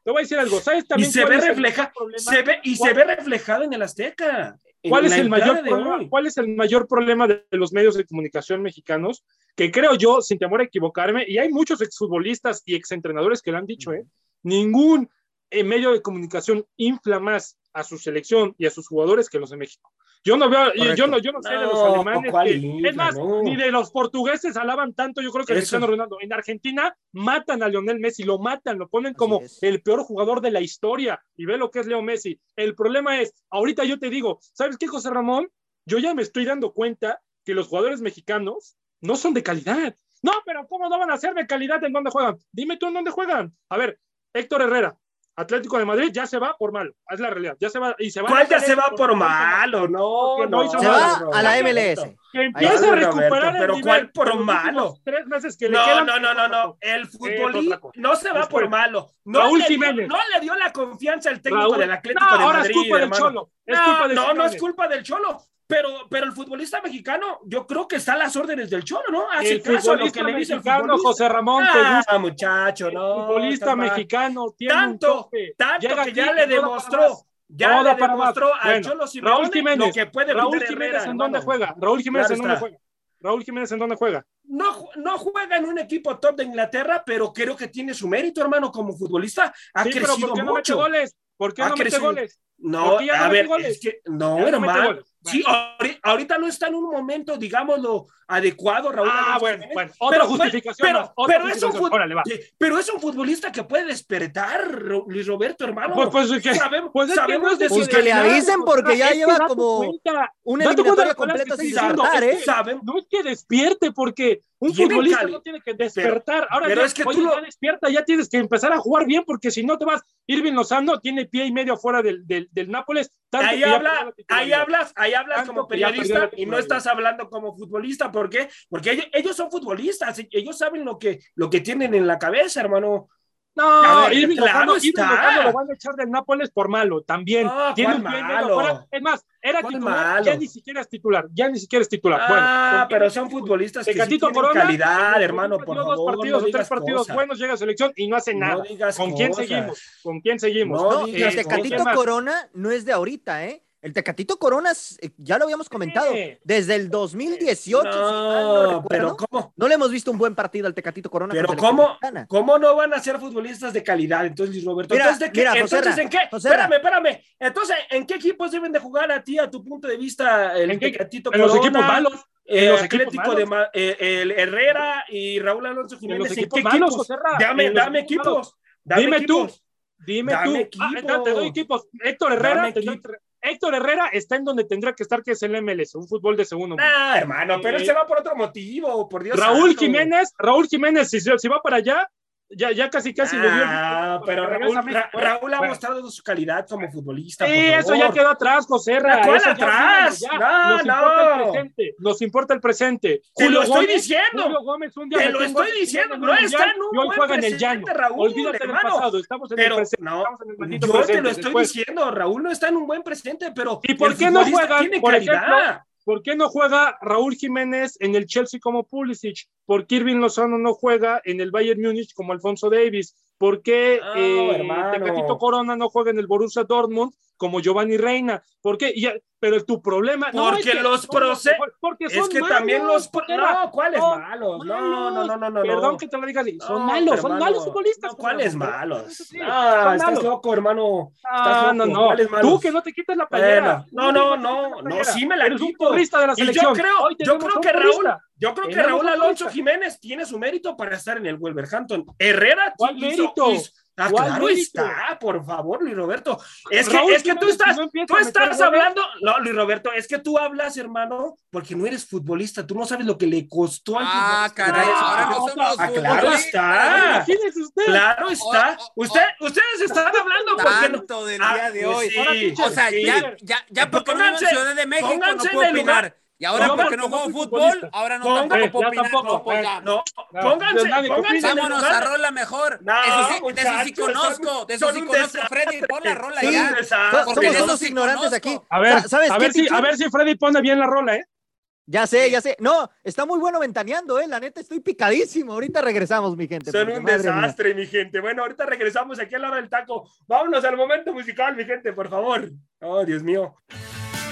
Te voy a decir algo. ¿Sabes también y se ve refleja, se ve, y se ve reflejado en el Azteca. ¿Cuál es, el mayor problema, ¿Cuál es el mayor problema de los medios de comunicación mexicanos? Que creo yo, sin temor a equivocarme, y hay muchos exfutbolistas y exentrenadores que lo han dicho, ¿eh? ningún eh, medio de comunicación infla más a su selección y a sus jugadores que los de México. Yo no veo, yo no, yo no sé de los alemanes, que, es más, no. ni de los portugueses alaban tanto, yo creo que Cristiano Ronaldo. En Argentina matan a Lionel Messi, lo matan, lo ponen como el peor jugador de la historia, y ve lo que es Leo Messi. El problema es, ahorita yo te digo, ¿sabes qué, José Ramón? Yo ya me estoy dando cuenta que los jugadores mexicanos no son de calidad. No, pero ¿cómo no van a ser de calidad en dónde juegan? Dime tú en dónde juegan. A ver, Héctor Herrera, Atlético de Madrid ya se va por malo, es la realidad, ya se va y se va. ¿Cuál ya se va por malo? No, no, se va a la MLS. Que empieza a recuperar pero ¿cuál por malo? Tres meses que le no, quedan. no, no, no, no, el futbolista no se va por malo. No Raúl le Jiménez. No le dio la confianza al técnico Raúl. del Atlético no, de ahora Madrid, es culpa hermano. del Cholo. Es no, culpa de no, no es culpa del Cholo. Pero, pero el futbolista mexicano, yo creo que está a las órdenes del Cholo, ¿no? Hace El caso a lo que le dice el mexicano, futbolista. José Ramón, te Ah, gusta. muchacho, no. El futbolista mexicano tiene un Tanto, tope. tanto Llega que ya le demostró, ya le más. demostró al Bueno, Cholo Simeone Raúl Jiménez, lo que puede Raúl Jiménez, Herrera, ¿en dónde juega? Raúl Jiménez, Claro ¿en dónde juega? Raúl Jiménez, ¿en dónde juega? No, no juega en un equipo top de Inglaterra, pero creo que tiene su mérito, hermano, como futbolista. Ha Sí, pero crecido ¿por qué no mete mucho. goles? ¿Por qué Ha no mete crecido. goles? No, ¿Por qué ya no a mete ver, goles? es que no, no mete hermano. Sí, ahori- ahorita no está en un momento, digámoslo, adecuado, Raúl. Ah, Alonso bueno, Jiménez. bueno, otra Pero- justificación pero- más, otra pero es un justificación. Órale, va. Sí, Pero es un futbolista que puede despertar, Luis Roberto, hermano. Pues, pues, ¿qué? sabemos Pues es que sabemos no de es su Pues que le avisen porque ya que lleva como cuenta, una eliminatoria completa que sin despertar, Es ¿eh? que Sabemos. No es que despierte, porque un futbolista no tiene que despertar. Ahora pero ya, es que oye, tú lo- ya despierta, ya tienes que empezar a jugar bien, porque si no te vas. Irving Lozano tiene pie y medio fuera del, del, del Nápoles. Ahí, habla, ahí hablas, ahí hablas Tanto como periodista y no estás hablando como futbolista. ¿Por qué? Porque ellos, ellos son futbolistas, ellos saben lo que, lo que tienen en la cabeza, hermano. No, Irving Lozano, Irving está. Lozano lo van a echar del Nápoles por malo, también. No, Tiene ¿cuál un malo? fuera. Es más, era ¿Cuál titular, malo? ya ni siquiera es titular, ya ni siquiera es titular. Ah, bueno, pero son futbolistas que sí Tecatito tienen Corona, calidad, hermano, por dos favor, partidos no o tres partidos cosas. buenos llega a selección y no hace No nada. digas ¿Con quién cosas. seguimos? ¿Con quién seguimos? No No, digas y el Eh, Tecatito. Corona no es de ahorita, ¿eh? El Tecatito Corona, es- eh, ya lo habíamos comentado, Sí. desde el 2018, si mal no No, recuerdo, pero ¿cómo? no le hemos visto un buen partido al Tecatito Corona. Pero ¿cómo. ¿cómo no van a ser futbolistas de calidad? Entonces, Roberto, Mira, entonces, ¿de qué? mira, entonces ¿en qué? Joserra. Espérame, espérame. Entonces, ¿en qué equipos deben de jugar a ti, a tu punto de vista, el ¿En qué- Tecatito En los equipos malos. eh, los Atlético malos. de Ma- eh, el Herrera y Raúl Alonso En Jiménez? los ¿En equipos qué malos, equipos? Dame, en los dame equipos malos. equipos. Dame Dime tú. Dime Dame tú. equipo. Ah, te doy equipos. Héctor Herrera, Dame te doy- equipo. Héctor Herrera está en donde tendría que estar, que es el MLS, un fútbol de segundo. Ah, hermano, pero él Eh, se va por otro motivo, por Dios Raúl santo. Jiménez, Raúl Jiménez, si, si va para allá, ya, ya casi casi le dio. el- Ah, pero Raúl. Ra- Raúl ha Bueno. mostrado su calidad como futbolista. Sí, eso ya quedó atrás, José Ra. ¿Cuál ya atrás? olvídalo, No, Nos no. importa el presente. Nos importa el presente. Te lo estoy diciendo. Julio Gómez un día Te lo estoy en diciendo, no está en un buen juega en el llano. Raúl, Olvídate del pasado, estamos en Pero el presente. no, en el yo te lo estoy Después, diciendo, Raúl no está en un buen presente, pero ¿Y por qué no juegan, tiene por calidad. ejemplo, ¿Por qué no juega Raúl Jiménez en el Chelsea como Pulisic? ¿Por qué Irving Lozano no juega en el Bayern Múnich como Alfonso Davis? ¿Por qué No, eh, hermano. Tecatito Corona no juega en el Borussia Dortmund como Giovanni Reina? ¿Por qué? Ya- pero tu problema no Porque es que los son proce- porque Es que malos, también los no, ¿cuáles malos? No, no, no, no, no. Perdón no. que te lo diga así, son No, malos, son hermano. malos futbolistas. No, ¿cuáles malos? sí, Ah, estás malos. loco, hermano. Ah, Estás no, loco. no. ¿Cuáles malos? Tú que no te quites la playera. Bueno, no, no, no, no, sí me la Eres un quito. de la Y yo selección. creo, yo creo que Raúl. Yo creo que Raúl Alonso. Jiménez tiene su mérito para estar en el Wolverhampton. Herrera ¿Cuál hizo- mérito? hizo- Ah, ¿Cuál claro mérito? está, por favor, Luis Roberto. Es que, es que tú estás, no tú estás hablando, no, Luis Roberto, es que tú hablas, hermano, porque no eres futbolista, tú no sabes lo que le costó al Ah, caray, ahora no somos Ah, claro futbolistas. está. Imagínese usted. Claro está. Usted, ustedes están hablando porque no. Tanto del Ah, día de pues hoy. sí, Ahora, teacher, O sea, sí. ya, ya, ya porque no en Ciudad de México no pónganse puedo en el lugar- opinar. Y ahora No, porque no juego fútbol, ahora no Pónganse- tampoco puedo ya opinar. tampoco. No, pues ya. No, No, pónganse, pónganse el Vámonos a rola mejor. No, eso sí, de eso sí conozco, de eso sí conozco, desastre. Freddy, pon la rola Son ya. desastre. Porque Somos unos sí ignorantes conozco. aquí. A ver, Sa- ¿sabes a qué, ver si, a ver si Freddy pone bien la rola, ¿eh? Ya sé, ya sé. No, está muy bueno ventaneando, ¿eh? La neta, estoy picadísimo. Ahorita regresamos, mi gente. Son un madre mía. desastre, mi gente. Bueno, ahorita regresamos aquí a la hora del taco. Vámonos al momento musical, mi gente, por favor. Oh, Dios mío.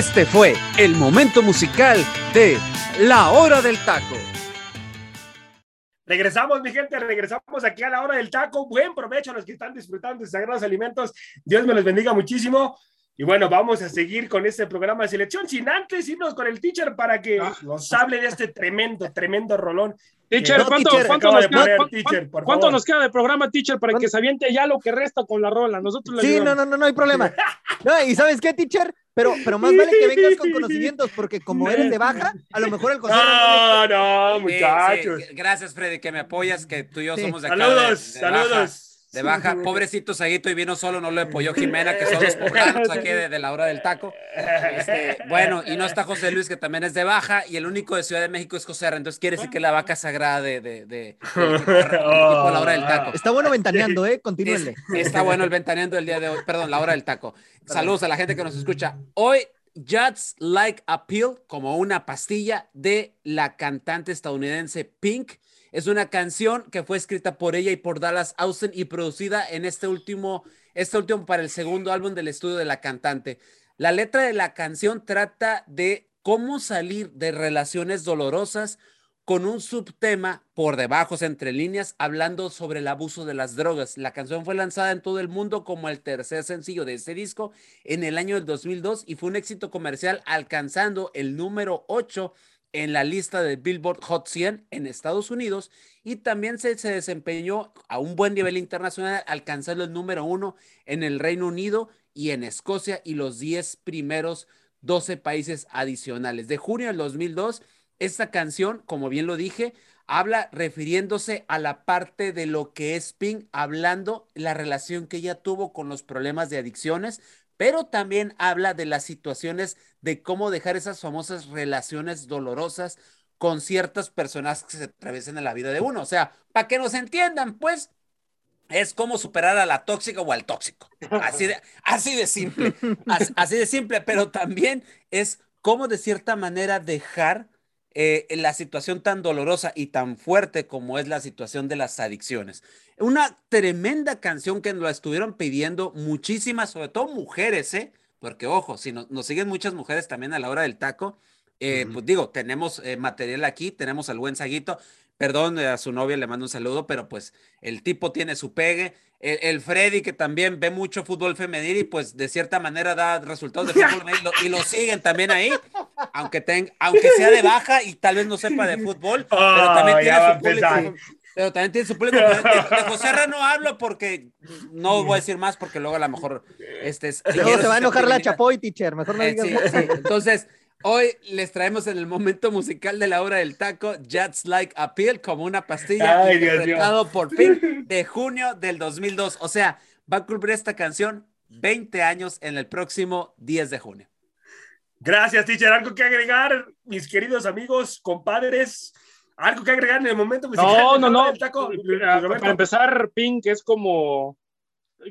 Este fue el momento musical de La Hora del Taco. Regresamos, mi gente, regresamos aquí a la hora del taco. Buen provecho a los que están disfrutando de sagrados alimentos. Dios me los bendiga muchísimo. Y bueno, vamos a seguir con este programa de selección, sin antes irnos con el teacher para que Ah. nos hable de este tremendo, tremendo rolón. Teacher, ¿cuánto, teacher, cuánto nos queda, poner, teacher, cuánto nos queda de programa, teacher, para ¿Cuánto? que se aviente ya lo que resta con la rola? Nosotros Sí, no, no, no, no hay problema. <laughs> No, y ¿sabes qué, teacher? Pero, pero más vale que vengas con <laughs> conocimientos, porque como eres de baja, a lo mejor el consejo No, no, muchachos. sí, gracias, Freddy, que me apoyas, que tú y yo Sí. somos de acá. Saludos, de- de baja. De baja, pobrecito Saguito y vino solo, no lo apoyó Jimena, que <laughs> son los poblanos aquí de, de la hora del taco. Este, bueno, y no está José Luis, que también es de baja, y el único de Ciudad de México es José R. Entonces quiere decir que es la vaca sagrada de, de, de- <laughs> la hora del taco. Está bueno ventaneando, ¿eh? Continúenle. Es- está bueno el ventaneando del día de hoy, perdón, la hora del taco. Saludos a la gente que nos escucha. Hoy, Just Like a Pill, como una pastilla de la cantante estadounidense Pink. Es una canción que fue escrita por ella y por Dallas Austin y producida en este último, este último para el segundo álbum del estudio de la cantante. La letra de la canción trata de cómo salir de relaciones dolorosas con un subtema por debajo, entre líneas, hablando sobre el abuso de las drogas. La canción fue lanzada en todo el mundo como el tercer sencillo de este disco en el año del 2002 y fue un éxito comercial alcanzando el número 8 en la lista de Billboard Hot 100 en Estados Unidos y también se, se desempeñó a un buen nivel internacional alcanzando el número 1 en el Reino Unido y en Escocia y los 10 primeros 12 países adicionales. De junio del 2002 esta canción, como bien lo dije, habla refiriéndose a la parte de lo que es Pink, hablando la relación que ella tuvo con los problemas de adicciones, pero también habla de las situaciones de cómo dejar esas famosas relaciones dolorosas con ciertas personas que se atraviesan en la vida de uno. O sea, para que nos entiendan, pues, es como superar a la tóxica o al tóxico. Así de, así de simple. Así, así de simple, pero también es cómo de cierta manera dejar eh, la situación tan dolorosa y tan fuerte como es la situación de las adicciones. Una tremenda canción que nos estuvieron pidiendo muchísimas, sobre todo mujeres, ¿eh? Porque ojo, si nos, nos siguen muchas mujeres también a la hora del taco, eh, pues digo, tenemos eh, material aquí, tenemos al buen Saguito, perdón, eh, a su novia le mando un saludo, pero pues el tipo tiene su pegue. El, el Freddy, que también ve mucho fútbol femenil y pues de cierta manera da resultados de <laughs> fútbol femenil y lo, y lo siguen también ahí, aunque, ten, aunque sea de baja y tal vez no sepa de fútbol, pero también público. Pero también tiene su público. De, de José Ra no hablo porque no voy a decir más porque luego a lo mejor este es- Luego se va a enojar la. Chapoy, teacher. Mejor no Eh, digas sí, nada. sí. Entonces, hoy les traemos en el momento musical de la hora del taco, Just Like a Pill, como una pastilla, Ay, Dios por Pink de junio del 2002. O sea, va a cumplir esta canción 20 años en el próximo 10 de junio. Gracias, teacher. ¿Algo que agregar, mis queridos amigos, compadres? ¿Algo que agregar en el momento musical No, no, no. del taco? Para empezar, Pink es como,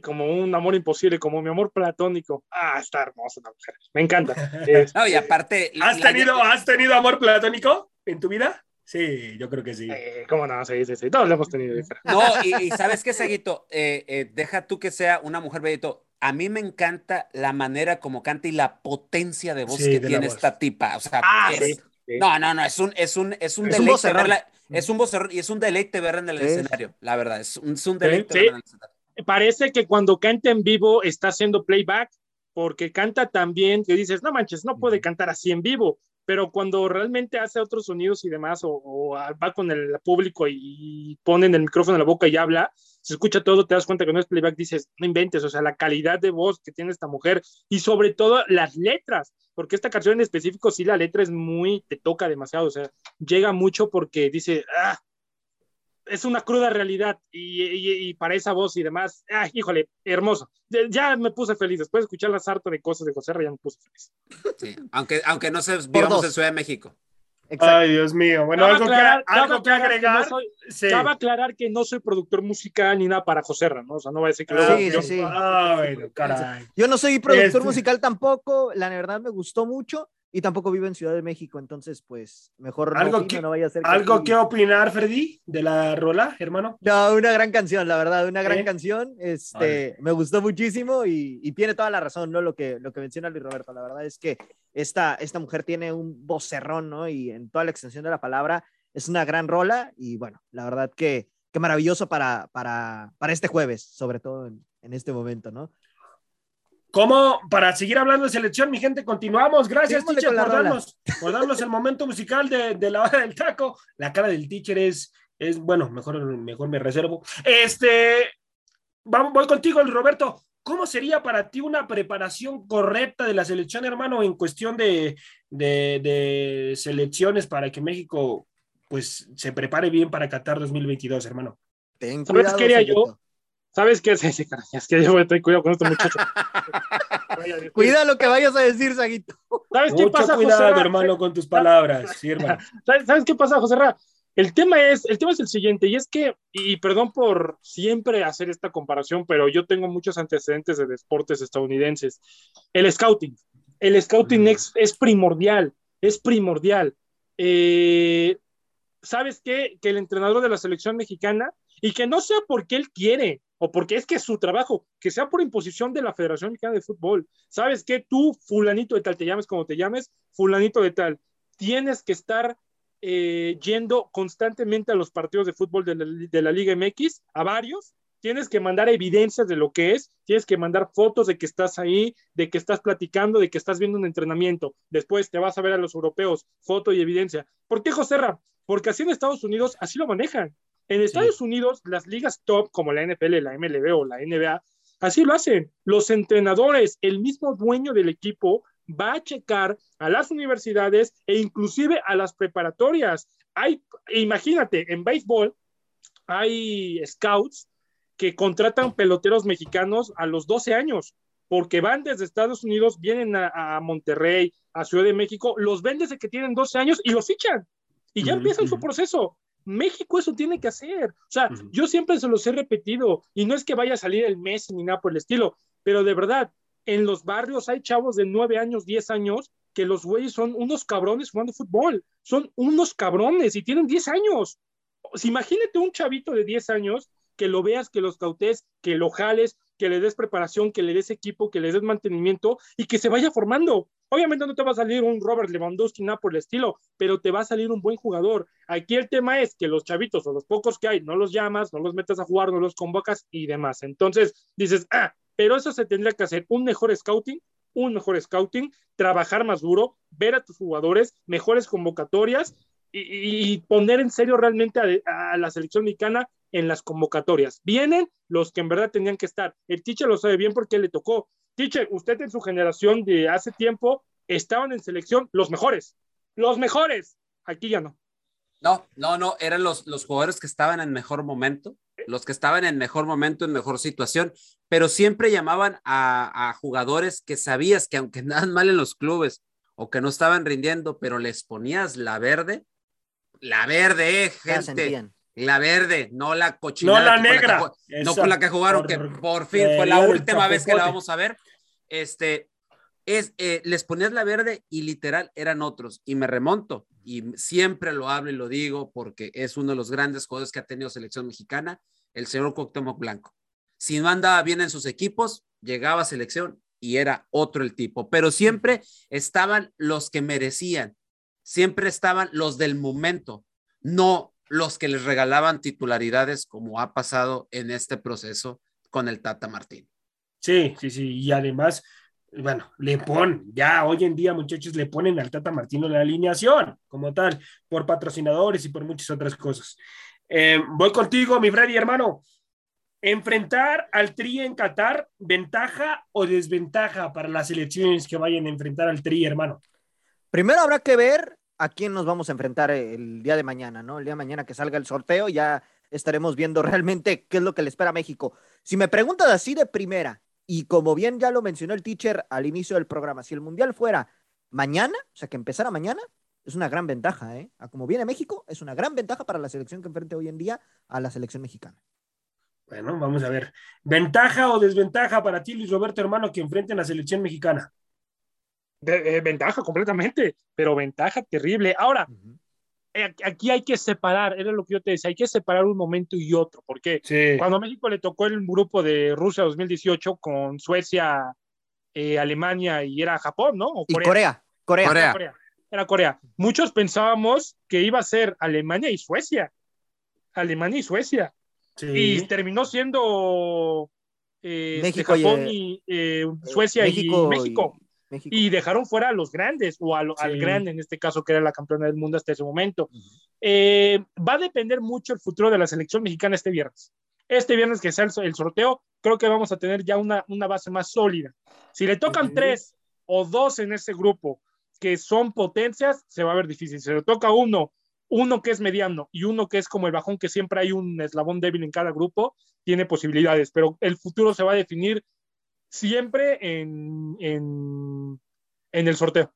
como un amor imposible, como mi amor platónico. Ah, está hermosa la mujer. Me encanta. <laughs> Es- No, y aparte. ¿Has la- tenido, ¿Has tenido amor platónico en tu vida? Sí, yo creo que sí. eh, ¿Cómo no? Sí, sí, sí. Todos lo hemos tenido. No, y, y sabes qué, Saguito, Eh, eh, deja tú que sea una mujer bellito. A mí me encanta la manera como canta y la potencia de voz Sí, que de tiene voz. esta tipa. O sea, Ah, es- sí, sí. no, no, no, es un, es un, es un Es deleite verla, es un vocerrón y es un deleite verla en el escenario, la verdad, es un, es un deleite sí. verla en el escenario. Parece que cuando canta en vivo está haciendo playback, porque canta tan bien que dices, no manches, no puede cantar así en vivo. Pero cuando realmente hace otros sonidos y demás, o, o va con el público y, ponen el micrófono en la boca y habla, se escucha todo, te das cuenta que no es playback, dices, no inventes, o sea, la calidad de voz que tiene esta mujer y sobre todo las letras, porque esta canción en específico, sí, la letra es muy, te toca demasiado, o sea, llega mucho porque dice, ah, es una cruda realidad y, y- y para esa voz y demás, ah, híjole, hermoso. Ya- Ya me puse feliz, después de escuchar la sarta de cosas de José Reyes, me puse feliz. Sí, Aunque, aunque no se vivamos en Ciudad de México. Exacto. Ay, Dios mío. Bueno, Cabe algo, aclarar- que, algo que agregar. no soy- Sí. Cabe aclarar que no soy productor musical ni nada para José Ra, ¿no? O sea, no va a decir que luego Sí, yo- sí. Ah, bueno, caray. Yo no soy productor Este- musical tampoco, la verdad me gustó mucho y tampoco vivo en Ciudad de México, entonces pues mejor no, ¿Algo opino, que- no vaya a ser que ¿Algo que opinar, Freddy, de la rola, hermano? No, una gran canción, la verdad, una gran ¿Sí? canción. Este, me gustó muchísimo y, y tiene toda la razón, ¿no? Lo que, lo que menciona Luis Roberto. La verdad es que esta, esta mujer tiene un vocerrón, ¿no? Y en toda la extensión de la palabra es una gran rola y bueno, la verdad que, que maravilloso para, para, para este jueves, sobre todo en, en este momento, ¿no? Como para seguir hablando de selección, mi gente, continuamos. Gracias, teacher, por darnos, por darnos el momento musical de, de la hora del taco. La cara del teacher es, es bueno, mejor, mejor me reservo. Este, vamos, voy contigo, Roberto. ¿Cómo sería para ti una preparación correcta de la selección, hermano, en cuestión de, de, de selecciones para que México pues se prepare bien para Qatar 2022, hermano? Ten ¿Sabes cuidado, qué haría yo? ¿Sabes qué <laughs> es ese? caray? Es que yo voy a tener cuidado con este muchacho. <laughs> <laughs> Cuida lo que vayas a decir, Saguito. ¿Sabes qué Mucho pasa, cuidado, José Ra? hermano, con tus palabras. Sí, hermano. ¿Sabes, sabes qué pasa, José Ra? El tema es, el tema es el siguiente, y es que, y perdón por siempre hacer esta comparación, pero yo tengo muchos antecedentes de deportes estadounidenses. El scouting. El scouting Mm. es, es primordial, es primordial. Eh, ¿Sabes qué? Que el entrenador de la selección mexicana, y que no sea porque él quiere, o porque es que es su trabajo, que sea por imposición de la Federación Mexicana de Fútbol. ¿Sabes qué? Tú, fulanito de tal, te llames como te llames, fulanito de tal, tienes que estar eh, yendo constantemente a los partidos de fútbol de la, de la Liga MX, a varios, tienes que mandar evidencias de lo que es, tienes que mandar fotos de que estás ahí, de que estás platicando, de que estás viendo un entrenamiento. Después te vas a ver a los europeos, foto y evidencia. ¿Por qué, José Ra? Porque así en Estados Unidos, así lo manejan. En Estados Unidos, las ligas top como la NFL, la MLB o la NBA, así lo hacen. Los entrenadores, el mismo dueño del equipo, va a checar a las universidades e inclusive a las preparatorias. Hay, imagínate, en béisbol hay scouts que contratan peloteros mexicanos a los 12 años, porque van desde Estados Unidos, vienen a, a Monterrey, a Ciudad de México, los ven desde que tienen 12 años y los fichan. Y ya empiezan su proceso. México eso tiene que hacer. O sea, yo siempre se los he repetido, y no es que vaya a salir el mes ni nada por el estilo, pero de verdad, en los barrios hay chavos de 9 años, 10 años, que los güeyes son unos cabrones jugando fútbol. Son unos cabrones y tienen 10 años. Sea, imagínate un chavito de 10 años que lo veas, que los cautes, que lo jales, que le des preparación, que le des equipo, que le des mantenimiento y que se vaya formando. Obviamente no te va a salir un Robert Lewandowski, nada por el estilo, pero te va a salir un buen jugador. Aquí el tema es que los chavitos o los pocos que hay, no los llamas, no los metes a jugar, no los convocas y demás. Entonces dices, ah, pero eso se tendría que hacer un mejor scouting, un mejor scouting, trabajar más duro, ver a tus jugadores, mejores convocatorias y, poner en serio realmente a, a la selección mexicana en las convocatorias. Vienen los que en verdad tenían que estar. El teacher lo sabe bien porque le tocó. Teacher, usted en su generación de hace tiempo estaban en selección los mejores. Los mejores. Aquí ya no. No, no, no, eran los, los jugadores que estaban en mejor momento, los que estaban en mejor momento, en mejor situación, pero siempre llamaban a, a jugadores que sabías que aunque <laughs> andaban mal en los clubes o que no estaban rindiendo, pero les ponías la verde, la verde, eh, gente, la verde, no la cochinada. No la que con que negra. ju- no con la que jugaron, que Por- por fin fue la eh, última vez que la vamos a ver. Este, es, eh, les ponías la verde y literal eran otros. Y me remonto, y siempre lo hablo y lo digo porque es uno de los grandes jugadores que ha tenido selección mexicana, el señor Cuauhtémoc Blanco. Si no andaba bien en sus equipos, llegaba a selección y era otro el tipo, pero siempre estaban los que merecían, siempre estaban los del momento, no los que les regalaban titularidades como ha pasado en este proceso con el Tata Martín. Sí, sí, sí. Y además, bueno, le ponen, ya hoy en día, muchachos, le ponen al Tata Martino la alineación, como tal, por patrocinadores y por muchas otras cosas. Eh, voy contigo, mi Freddy, hermano. Enfrentar al Tri en Qatar, ¿ventaja o desventaja para las elecciones que vayan a enfrentar al Tri, hermano? Primero habrá que ver a quién nos vamos a enfrentar el día de mañana, ¿no? El día de mañana que salga el sorteo, ya estaremos viendo realmente qué es lo que le espera a México. Si me preguntas así de primera, y como bien ya lo mencionó el teacher al inicio del programa, si el Mundial fuera mañana, o sea, que empezara mañana, es una gran ventaja, ¿eh? A como viene México, es una gran ventaja para la selección que enfrente hoy en día a la selección mexicana. Bueno, vamos a ver. ¿Ventaja o desventaja para ti, Luis Roberto, hermano, que enfrenten la selección mexicana? De- eh, ventaja completamente, pero ventaja terrible. Ahora, eh, aquí hay que separar, era lo que yo te decía, hay que separar un momento y otro, porque Sí. cuando a México le tocó el grupo de Rusia 2018 con Suecia, eh, Alemania y era Japón, ¿no? O Y Corea. Corea, Corea. Corea. Era Corea. Muchos pensábamos que iba a ser Alemania y Suecia. Alemania y Suecia. Y Sí. terminó siendo eh, México y, Japón eh, y, eh, Suecia México y México. y- México. y dejaron fuera a los grandes, o al Sí. grande en este caso, que era la campeona del mundo hasta ese momento. Eh, va a depender mucho el futuro de la selección mexicana este viernes. Este viernes que sea el, el sorteo, creo que vamos a tener ya una, una base más sólida. Si le tocan Ujú. tres o dos en ese grupo que son potencias, se va a ver difícil. Si le toca uno, uno que es mediano y uno que es como el bajón, que siempre hay un eslabón débil en cada grupo, tiene posibilidades, pero el futuro se va a definir siempre en, en, en el sorteo.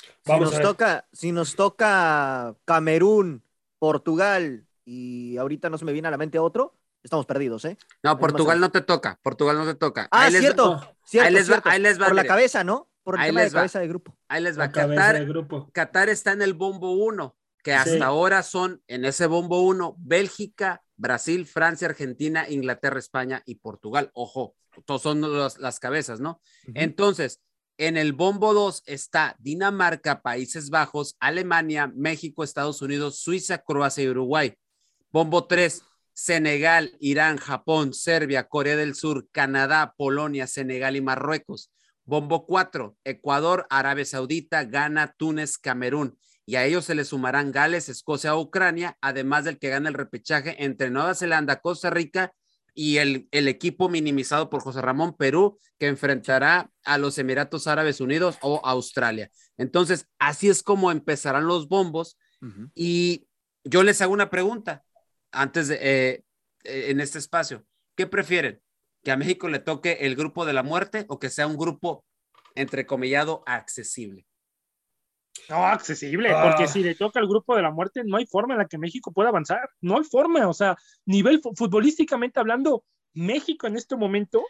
si, Vamos nos a ver. toca, si nos toca Camerún, Portugal y ahorita no se me viene a la mente otro, estamos perdidos, ¿eh? No, Portugal no te toca. Portugal no te toca. Ah, Ahí les- cierto, cierto, ahí les va- cierto. ahí les va, Por la cabeza, ¿no? Por el Ahí tema de les va. cabeza de grupo. Ahí les va. La Qatar, grupo. Qatar está en el bombo 1, que hasta Sí. ahora son en ese bombo 1 Bélgica, Brasil, Francia, Argentina, Inglaterra, España y Portugal. Ojo, todos son los- las cabezas, ¿no? Entonces, en el bombo 2 está Dinamarca, Países Bajos, Alemania, México, Estados Unidos, Suiza, Croacia y Uruguay. Bombo 3, Senegal, Irán, Japón, Serbia, Corea del Sur, Canadá, Polonia, Senegal y Marruecos. Bombo 4, Ecuador, Arabia Saudita, Ghana, Túnez, Camerún. Y a ellos se le sumarán Gales, Escocia Ucrania, además del que gana el repechaje entre Nueva Zelanda, Costa Rica y el, el equipo minimizado por José Ramón Perú, que enfrentará a los Emiratos Árabes Unidos o Australia. Entonces, así es como empezarán los bombos. Y yo les hago una pregunta antes de, eh, eh, en este espacio. ¿Qué prefieren? ¿Que a México le toque el grupo de la muerte o que sea un grupo, entrecomillado, accesible? No, accesible, Ah. porque si le toca el grupo de la muerte, no hay forma en la que México pueda avanzar. No hay forma, o sea, nivel fu- futbolísticamente hablando, México en este momento,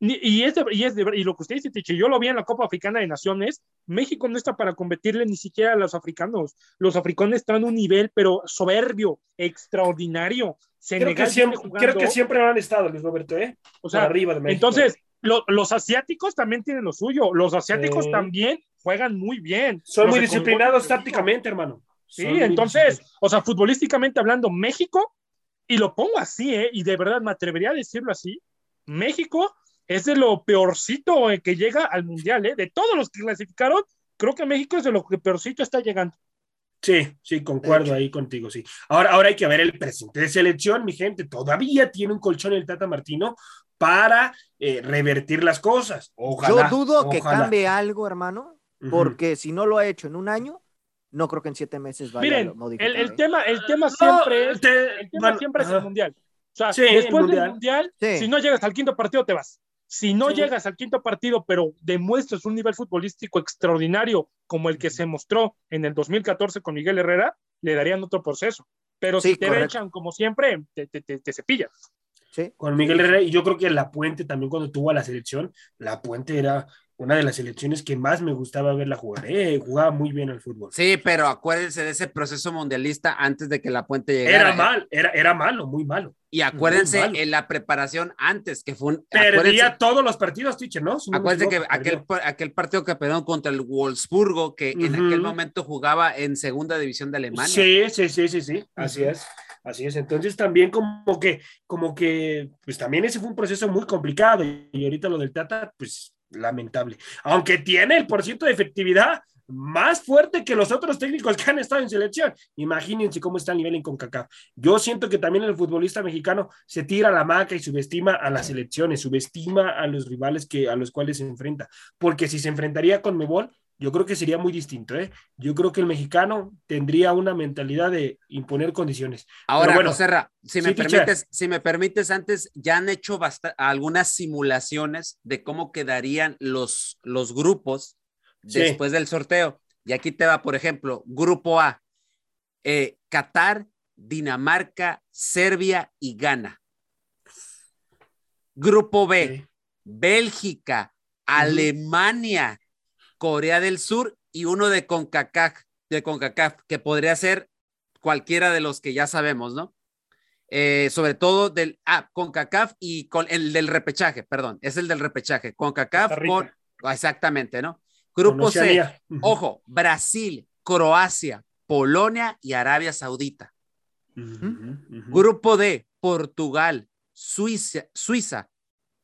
y, es de- y, es de- y lo que usted dice, Tiche, yo lo vi en la Copa Africana de Naciones, México no está para competirle ni siquiera a los africanos. Los africanos están en un nivel, pero soberbio, extraordinario. Creo que, Senegal siempre, creo que siempre han estado, Luis Roberto, ¿eh? o sea, arriba de México. entonces, lo- los asiáticos también tienen lo suyo. Los asiáticos Sí. también juegan muy bien. son Los muy disciplinados tácticamente, hermano. Sí, Son entonces, o sea, futbolísticamente hablando, México, y lo pongo así, ¿eh? y de verdad me atrevería a decirlo así, México es de lo peorcito eh, que llega al Mundial, ¿eh? de todos los que clasificaron, creo que México es de lo que peorcito está llegando. Sí, sí, concuerdo ahí contigo, sí. Ahora, ahora hay que ver el presente de selección, mi gente. Todavía tiene un colchón el Tata Martino para eh, revertir las cosas. Ojalá. Yo dudo que cambie algo, hermano, porque si no lo ha hecho en un año, no creo que en siete meses vaya Miren, a modificar. el, el ¿eh? tema, el tema No, siempre es, te- el tema bueno, siempre es el Mundial. O sea, Sí, el después Mundial. del Mundial, Sí. si no llegas al quinto partido, te vas. Si no Sí. llegas al quinto partido, pero demuestras un nivel futbolístico extraordinario como el que se mostró en el 2014 con Miguel Herrera, le darían otro proceso. Pero Sí, si te echan como siempre, te, te, te, te cepillas. Sí. Con Miguel Herrera, y yo creo que La Puente también cuando tuvo a la selección, La Puente era una de las selecciones que más me gustaba verla jugar. ¿eh? Jugaba muy bien al fútbol. Sí, pero acuérdense de ese proceso mundialista antes de que la puente llegara. Era ¿eh? mal, era, era malo, muy malo. Y acuérdense malo. en la preparación antes, que fue un. Perdía todos los partidos, teacher, ¿no? Si no Acuérdense que aquel, aquel partido que perdieron contra el Wolfsburgo, que en aquel momento jugaba en segunda división de Alemania. Sí, sí, sí, sí, sí, así es, así es. Entonces también como que, como que, pues también ese fue un proceso muy complicado y ahorita lo del Tata, pues lamentable. Aunque tiene el porciento de efectividad más fuerte que los otros técnicos que han estado en selección. Imagínense cómo está el nivel en CONCACAF. Yo siento que también el futbolista mexicano se tira la maca y subestima a las selecciones, subestima a los rivales que, a los cuales se enfrenta. Porque si se enfrentaría con Mebol, yo creo que sería muy distinto, ¿eh? Yo creo que el mexicano tendría una mentalidad de imponer condiciones. Ahora, bueno, Joserra, si me sí, permites, si me permites, antes ya han hecho algunas simulaciones de cómo quedarían los, los grupos Sí. después del sorteo. Y aquí te va, por ejemplo, grupo A, eh, Qatar, Dinamarca, Serbia y Ghana. Grupo B, Sí. Bélgica, Alemania, Corea del Sur y uno de CONCACAF, de CONCACAF, que podría ser cualquiera de los que ya sabemos, ¿no? Eh, sobre todo del, ah, CONCACAF y con el del repechaje, perdón, es el del repechaje, CONCACAF con, exactamente, ¿no? Grupo C, ojo, Brasil, Croacia, Polonia y Arabia Saudita. Grupo D, Portugal, Suiza, Suiza,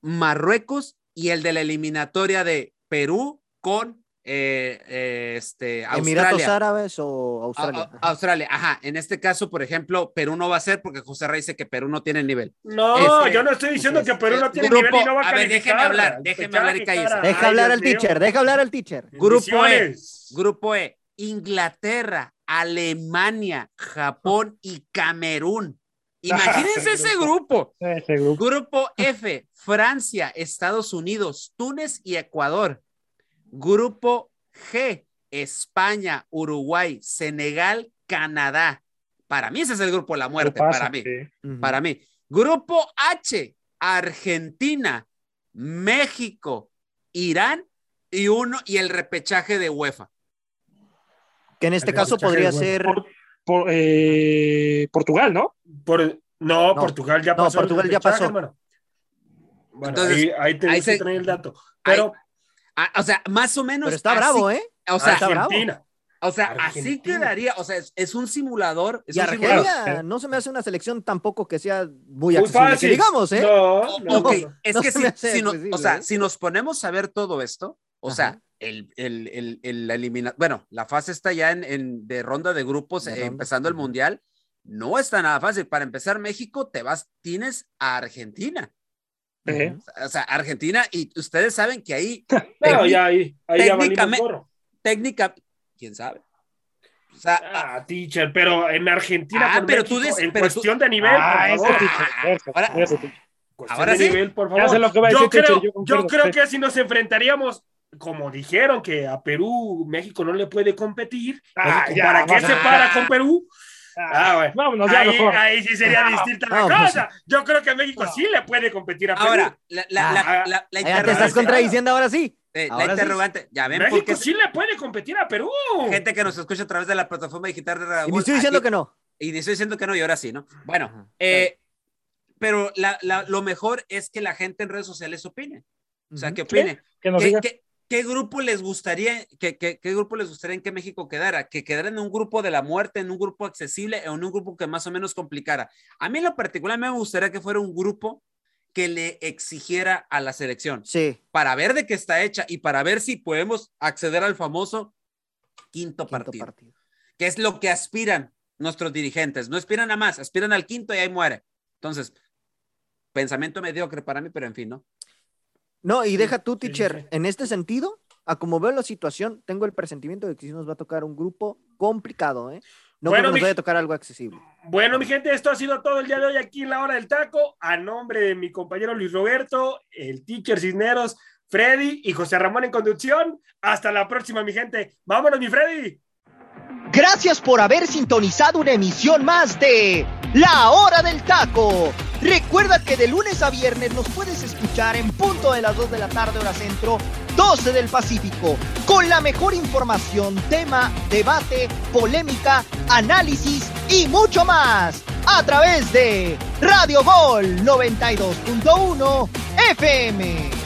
Marruecos y el de la eliminatoria de Perú con eh, eh, este, Emiratos. Árabes o Australia. A- a- Australia, ajá. En este caso, por ejemplo, Perú no va a ser porque José Rey dice que Perú no tiene nivel. No, Este, yo no estoy diciendo que Perú no tiene Grupo- nivel y no va a a ver, déjeme hablar, déjeme hablar y cállese. deja hablar al teacher, deja hablar al teacher. Grupo E. Grupo E, Inglaterra, Alemania, Japón y Camerún. <laughs> Imagínense ese grupo. Ese grupo. Grupo F, Francia, Estados Unidos, Túnez y Ecuador. Grupo G, España, Uruguay, Senegal, Canadá. Para mí ese es el grupo de la muerte, para mí, para mí. Grupo H, Argentina, México, Irán y uno y el repechaje de UEFA. Que en este El caso podría ser. Por- por- eh, Portugal, ¿no? Por- no, No. Portugal ya No, pasó. el Portugal ya pasó. Bueno, Entonces, ahí, ahí se- el dato. Pero Ah, o sea, más o menos. Pero está así- bravo, ¿eh? O sea, está bravo. Argentina. o sea así Argentina. quedaría. O sea, es, es un simulador. Es Y un simulador. No se me hace una selección tampoco que sea muy Muy accesible, que fácil. digamos, ¿eh? No, no, es no que se si, no- o sea, ¿eh? si nos ponemos a ver todo esto, o Ajá. sea, el, el, el, el- la elimina, bueno, la fase está ya en, en- de ronda de grupos, De eh, ronda. empezando el mundial, no está nada fácil. Para empezar, México, te vas, tienes a Argentina. Eh, O sea, Argentina, y ustedes saben que ahí, <laughs> ya ahí, ahí ya valimos técnicamente- gorro. técnica, quién sabe. O sea, Ah, teacher, pero en Argentina Ah, pero tú dices- en pero tú- cuestión de nivel, Ah, por favor. teacher, ese, Ahora- ese teacher. Cuestión Ahora de sí. nivel, por Ya favor. sé lo que va a yo, decir, creo, teacher, yo creo que si nos enfrentaríamos, como dijeron que a Perú México no le puede competir, Ah, ya, ¿para qué se para con Perú? Ah, Ah, bueno. Vámonos ya ahí, mejor. ahí sí sería No, distinta no, la pues cosa. Yo creo que México No. sí le puede competir a Perú. ahora, la, la, la, Ah, la- la Ya te estás contradiciendo ahora sí. eh, la sí. interrogante, ya ven México sí le puede competir a Perú. gente que nos escucha a través de la plataforma digital de Radio Y me estoy diciendo aquí- que no. Y estoy diciendo que no, y ahora sí, ¿no? Bueno, eh, pero la- la- lo mejor es que la gente en redes sociales opine. O sea, que opine. Que nos ¿Qué, diga. qué- qué grupo les gustaría, que, que- qué grupo les gustaría en que México quedara? Que quedara en un grupo de la muerte, en un grupo accesible, o en un grupo que más o menos complicara. A mí en lo particular me gustaría que fuera un grupo que le exigiera a la selección Sí, para ver de qué está hecha y para ver si podemos acceder al famoso quinto, quinto partido partido. que es lo que aspiran nuestros dirigentes. No aspiran a más, aspiran al quinto y ahí muere. Entonces, pensamiento mediocre para mí, pero en fin, ¿no? No, y deja tú, teacher, sí. en este sentido, a como veo la situación, tengo el presentimiento de que sí nos va a tocar un grupo complicado, ¿eh? No Bueno, creo que nos vaya a tocar algo accesible. Bueno, mi gente, esto ha sido todo el día de hoy aquí en la hora del taco. A nombre de mi compañero Luis Roberto, el teacher Cisneros, Freddy y José Ramón en conducción. Hasta la próxima, mi gente. Vámonos, mi Freddy. Gracias por haber sintonizado una emisión más de La Hora del Taco. Recuerda que de lunes a viernes nos puedes escuchar en punto de las 2 de la tarde hora centro, 12 del Pacífico, con la mejor información, tema, debate, polémica, análisis y mucho más a través de Radio Gol 92.1 FM.